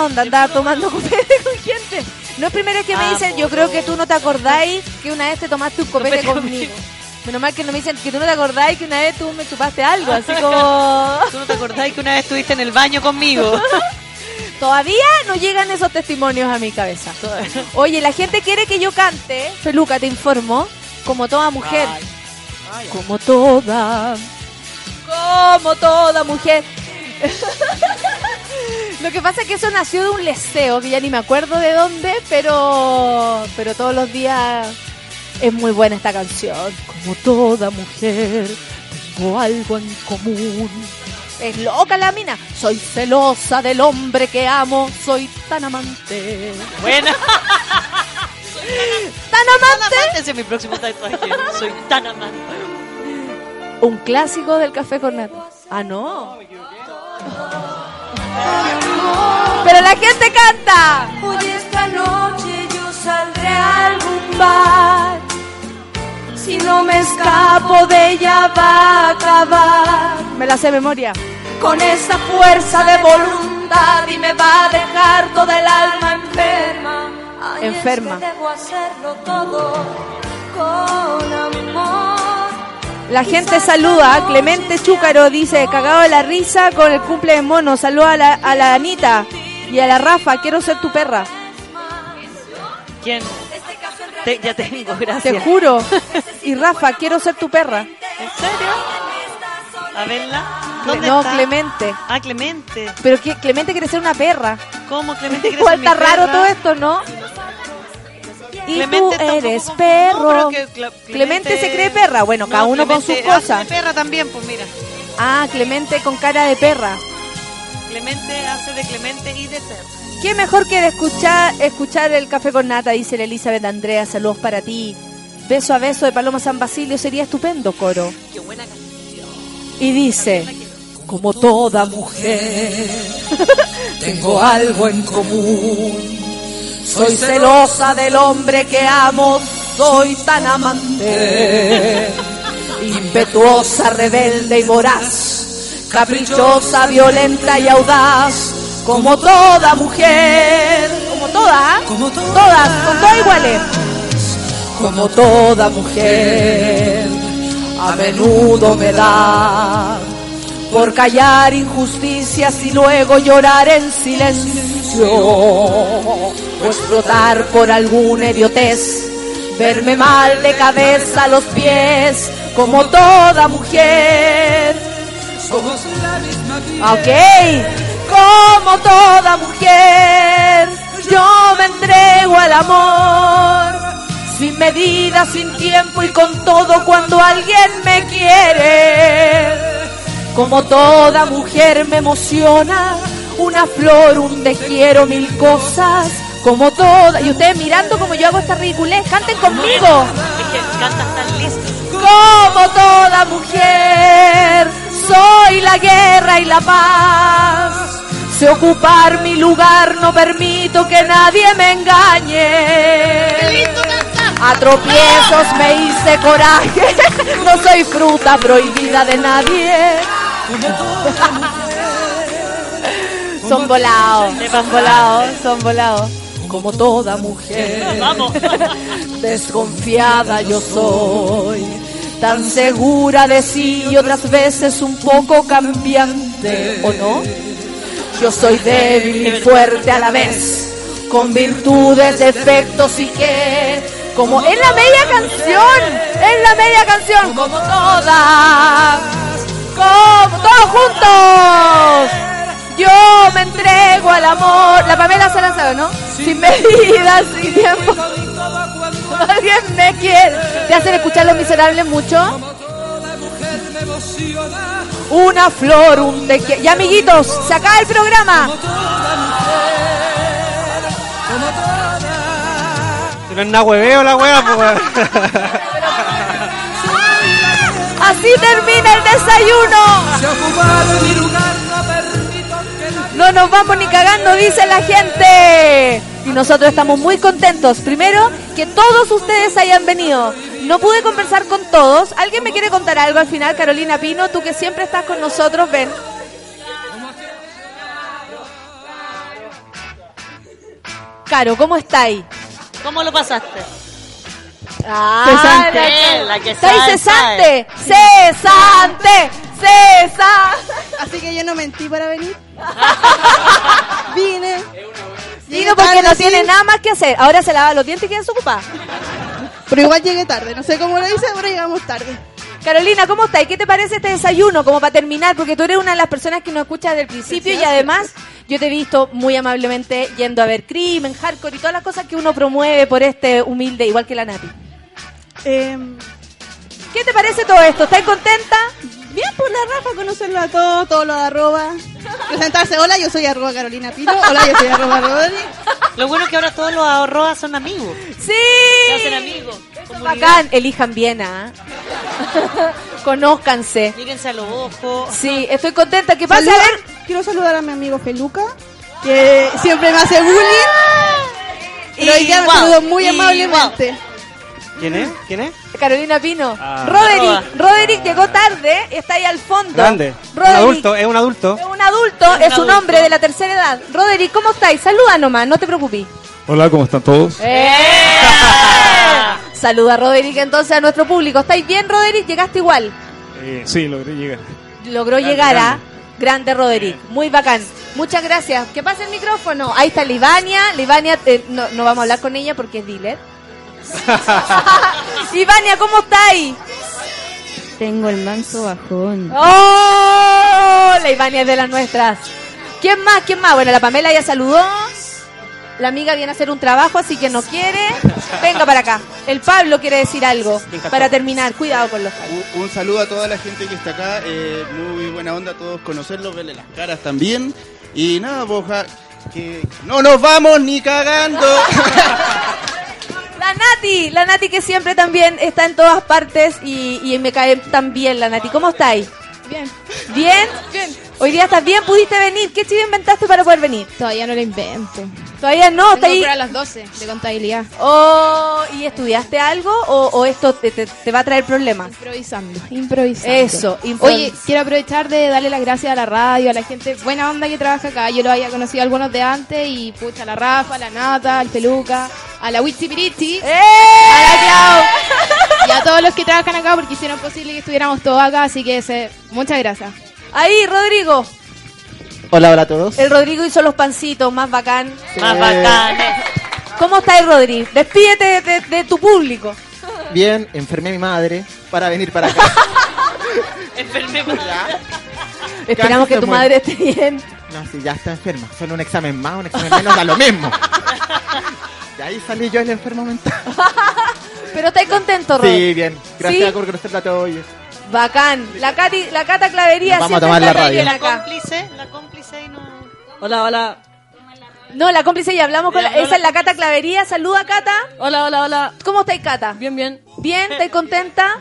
Buena onda, andaba tomando [LAUGHS] copete con gente. No es primera vez que me Ah, dicen, yo creo que tú no te acordáis que una vez te tomaste un copete conmigo. Menos mal que no me dicen que tú no te acordáis que una vez tú me chupaste algo, así [LAUGHS] como... ¿Tú no te acordás que una vez estuviste en el baño conmigo? [LAUGHS] Todavía no llegan esos testimonios a mi cabeza. Oye, la gente quiere que yo cante, Feluca, te informo, como toda mujer. Como toda. Como toda mujer. Lo que pasa es que eso nació de un leseo, que ya ni me acuerdo de dónde, pero, pero todos los días es muy buena esta canción. Como toda mujer, tengo algo en común. Es loca la mina. Soy celosa del hombre que amo. Soy tan amante. Buena. [LAUGHS] ¿Tan amante? Ese es mi próximo tatuaje. Soy tan amante. Un clásico del café con nata. Ah, no. [LAUGHS] Pero la gente canta. Hoy esta noche yo saldré a algún bar. Si no me escapo de ella va a acabar. Me la sé memoria. Con esa fuerza de voluntad y me va a dejar toda el alma enferma. Ay, es Enferma. que debo hacerlo todo con amor. La gente saluda. Clemente Chúcaro dice, cagado de la risa con el cumple de mono. Saluda a la, a la Anita y a la Rafa. Quiero ser tu perra. ¿Quién? Te- ya tengo, gracias. Te juro. Y Rafa, quiero ser tu perra. ¿En serio? A verla. ¿Dónde no, está? Clemente. Ah, Clemente. Pero que Clemente quiere ser una perra. ¿Cómo Clemente quiere [LAUGHS] Igual ser mi raro todo esto, ¿no? Y Clemente tú eres perro. No, que Clemente se cree perra. Bueno, cada No, uno con sus Clemente hace cosas. de perra también, pues mira. Ah, Clemente con cara de perra. Clemente hace de Clemente y de perra. Qué mejor que de escuchar, escuchar el café con nata, dice la Elizabeth Andrea. Saludos para ti. Beso a beso de Paloma San Basilio sería estupendo, coro. Qué buena canción. Y dice, como toda mujer, [LAUGHS] tengo algo en común. Soy celosa del hombre que amo, soy tan amante. Impetuosa, rebelde y voraz, caprichosa, violenta y audaz, como toda mujer. Como toda, todas, con todas iguales. Como toda mujer, a menudo me da por callar injusticias y luego llorar en silencio o explotar por alguna idiotez, verme mal de cabeza a los pies como toda mujer. Somos la misma piel. Ok, como toda mujer, yo me entrego al amor. Sin medida, sin tiempo y con todo cuando alguien me quiere. Como toda mujer me emociona una flor, un te quiero, mil cosas. Como toda. Y ustedes mirando como yo hago esta ridiculez, canten conmigo. Como toda mujer, soy la guerra y la paz. Sé ocupar mi lugar, no permito que nadie me engañe. A tropiezos me hice coraje, [LAUGHS] no soy fruta prohibida de nadie. [LAUGHS] Son volados, son volados, son volados. Como toda mujer, [LAUGHS] Vamos. [LAUGHS] desconfiada yo soy, tan segura de sí y otras veces un poco cambiante, ¿o no? Yo soy débil y fuerte a la vez, con virtudes, defectos y que, como en la media canción, en la media canción, como todas, como todos juntos. Yo me entrego al amor. La Pamela se la sabe, ¿no? Sin medidas, sin tiempo. [LAUGHS] Alguien me quiere. ¿Te hacen escuchar Los Miserables mucho? Una flor, un te quiero. Ya, amiguitos, se acaba el programa. Si no es nada hueveo la wea, pues. [LAUGHS] Así termina el desayuno. No nos vamos ni cagando, dice la gente. Y nosotros estamos muy contentos. Primero, que todos ustedes hayan venido. No pude conversar con todos. ¿Alguien me quiere contar algo al final? Carolina Pino, tú que siempre estás con nosotros, ven. Caro, ¿cómo estáis? ¿Cómo lo pasaste? Ah, Cesante. la- La que ¿Estáis sabe, cesante? ¡Cesante! ¡Cesante! Así que yo no mentí para venir. [LAUGHS] Vine. Vino porque no tiene nada más que hacer. Ahora se lava los dientes y queda desocupada. Pero igual llegué tarde. No sé cómo lo hice, pero llegamos tarde. Carolina, ¿cómo estás? ¿Qué te parece este desayuno? Como para terminar, porque tú eres una de las personas que nos escucha desde el principio y además yo te he visto muy amablemente yendo a ver crimen, hardcore y todas las cosas que uno promueve por este humilde, igual que la Nati. Em, ¿Qué te parece todo esto? ¿Estás contenta? Bien por la Rafa, conocerlo a todos, todos los arroba. Presentarse, hola, yo soy arroba Carolina Pino, hola, yo soy arroba Rodri. Lo bueno es que ahora todos los arrobas son amigos. ¡Sí! Se hacen amigos. Comunidad. Bacán, elijan bien, ¿ah? [LAUGHS] Conózcanse. Mírense a los ojos. Sí, estoy contenta. ¿Qué pasa? A Saluda- ver, Quiero saludar a mi amigo Feluca, que siempre me hace bullying. Pero hoy día me Igual, saludó muy amablemente. ¿Quién es? ¿Quién es? Carolina Pino. Ah. Roderick, Roderick llegó tarde, está ahí al fondo. Grande. Un Roderick. adulto, es un adulto. Es un adulto, Es un es un adulto. hombre de la tercera edad. Roderick, ¿cómo estáis? Saluda nomás, no te preocupes. Hola, ¿cómo están todos? ¡Eh! [LAUGHS] Saluda Roderick entonces a nuestro público. ¿Estáis bien, Roderick? ¿Llegaste igual? Eh, sí, logré llegar. Logró Grande, llegar a grande. Grande Roderick. Muy bacán. Muchas gracias. Que pase el micrófono. Ahí está Livania. Livania, eh, no, no vamos a hablar con ella porque es dealer. [LAUGHS] Ivania, ¿cómo estáis? Tengo el manso bajón. ¡Oh! La Ivania es de las nuestras. ¿Quién más? ¿Quién más? Bueno, la Pamela ya saludó. La amiga viene a hacer un trabajo, así que no quiere. Venga para acá. El Pablo quiere decir algo. Para terminar, cuidado con los Un, un saludo a toda la gente que está acá. eh, muy buena onda a todos conocerlos, verle las caras también. Y nada, boja, que no nos vamos ni cagando. [LAUGHS] La Nati, la Nati que siempre también está en todas partes y, y me cae tan bien la Nati. ¿Cómo estáis? Bien. ¿Bien? Bien. Hoy día estás bien, pudiste venir. ¿Qué chido inventaste para poder venir? Todavía no lo invento. Todavía no, está Tengo ahí. a las 12 de contabilidad. Oh, ¿y estudiaste algo o, o esto te, te- te va a traer problemas? Improvisando, improvisando. Eso, improvis- Oye, quiero aprovechar de darle las gracias a la radio, a la gente buena onda que trabaja acá. Yo lo había conocido algunos de antes y pucha, a la Rafa, a la Nata, al Peluca, a la Witsi Pirichi, ¡Eh! a la Clau y a todos los que trabajan acá porque hicieron posible que estuviéramos todos acá. Así que se- muchas gracias. Ahí, Rodrigo. Hola, hola a todos. El Rodrigo hizo los pancitos, más bacán. Más Eh. bacanes. ¿Cómo estás, Rodrigo? Despídete de, de- de tu público. Bien, enfermé a mi madre para venir para acá. [LAUGHS] Enfermé Esperamos que tu muy- madre esté bien. No, sí, ya está enferma. Solo un examen más, un examen menos, da lo mismo. De ahí salí yo el enfermo mental. [LAUGHS] Pero estáis contento, Rodrigo. Sí, bien. Gracias ¿Sí? por conocerla a todos. Bacán. La, Cati, la Cata Clavería Nos vamos a tomar la radio. La acá. cómplice, la cómplice y no. Hola, hola. No, la cómplice ya hablamos con la, esa es la Cata Clavería. Saluda, Cata. Hola, hola, hola. ¿Cómo estáis, Cata? Bien, bien. ¿Bien? ¿Estáis contenta?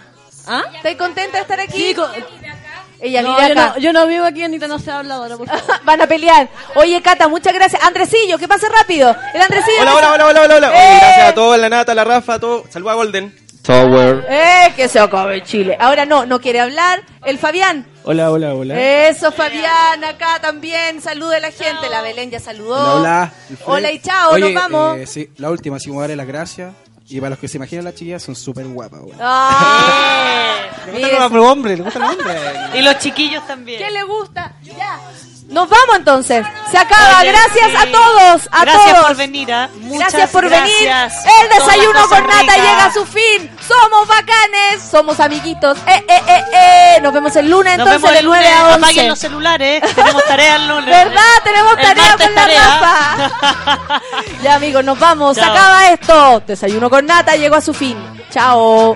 ¿Ah? ¿Estáis contenta de estar aquí? Sí, co- Ella no, yo, acá. no, yo no vivo aquí, Anita, no se ha hablado ahora, por favor. [LAUGHS] Van a pelear. Oye, Cata, muchas gracias. Andresillo, que pase rápido. El Andresillo. Hola, hola, hola, hola, hola, hola. ¡Eh! Oye, gracias a todos, la Nata, la Rafa, a todos. Saludos a Golden. Tower. Eh, que se acabe Chile. Ahora no, no quiere hablar. El Fabián. Hola, hola, hola. Eso, Fabián, acá también. Salude a la gente. La Belén ya saludó. Hola, hola. Hola y chao, Oye, nos vamos. eh, sí, la última, sí, me voy a darle las gracias. Y para los que se imaginan las chiquillas, son súper guapas, güey. Ah, [LAUGHS] Le gustan los hombres, le gustan los hombres. Y los chiquillos también. ¿Qué le gusta? Ya. Nos vamos entonces. Se acaba. Oye, gracias sí. a todos. A gracias todos. por venir. ¿ah? Muchas Gracias por gracias. venir. El desayuno con nata llega a su fin. Somos bacanes. Somos amiguitos. Eh, eh, eh, eh. Nos vemos el lunes Nos entonces de el 9 lunes. a 11. Apaguen los celulares. Tenemos tarea el lunes. ¿Verdad? Tenemos El tarea con la. Rafa. [LAUGHS] ya amigos, nos vamos. Se acaba esto. Desayuno con nata llegó a su fin. Chao.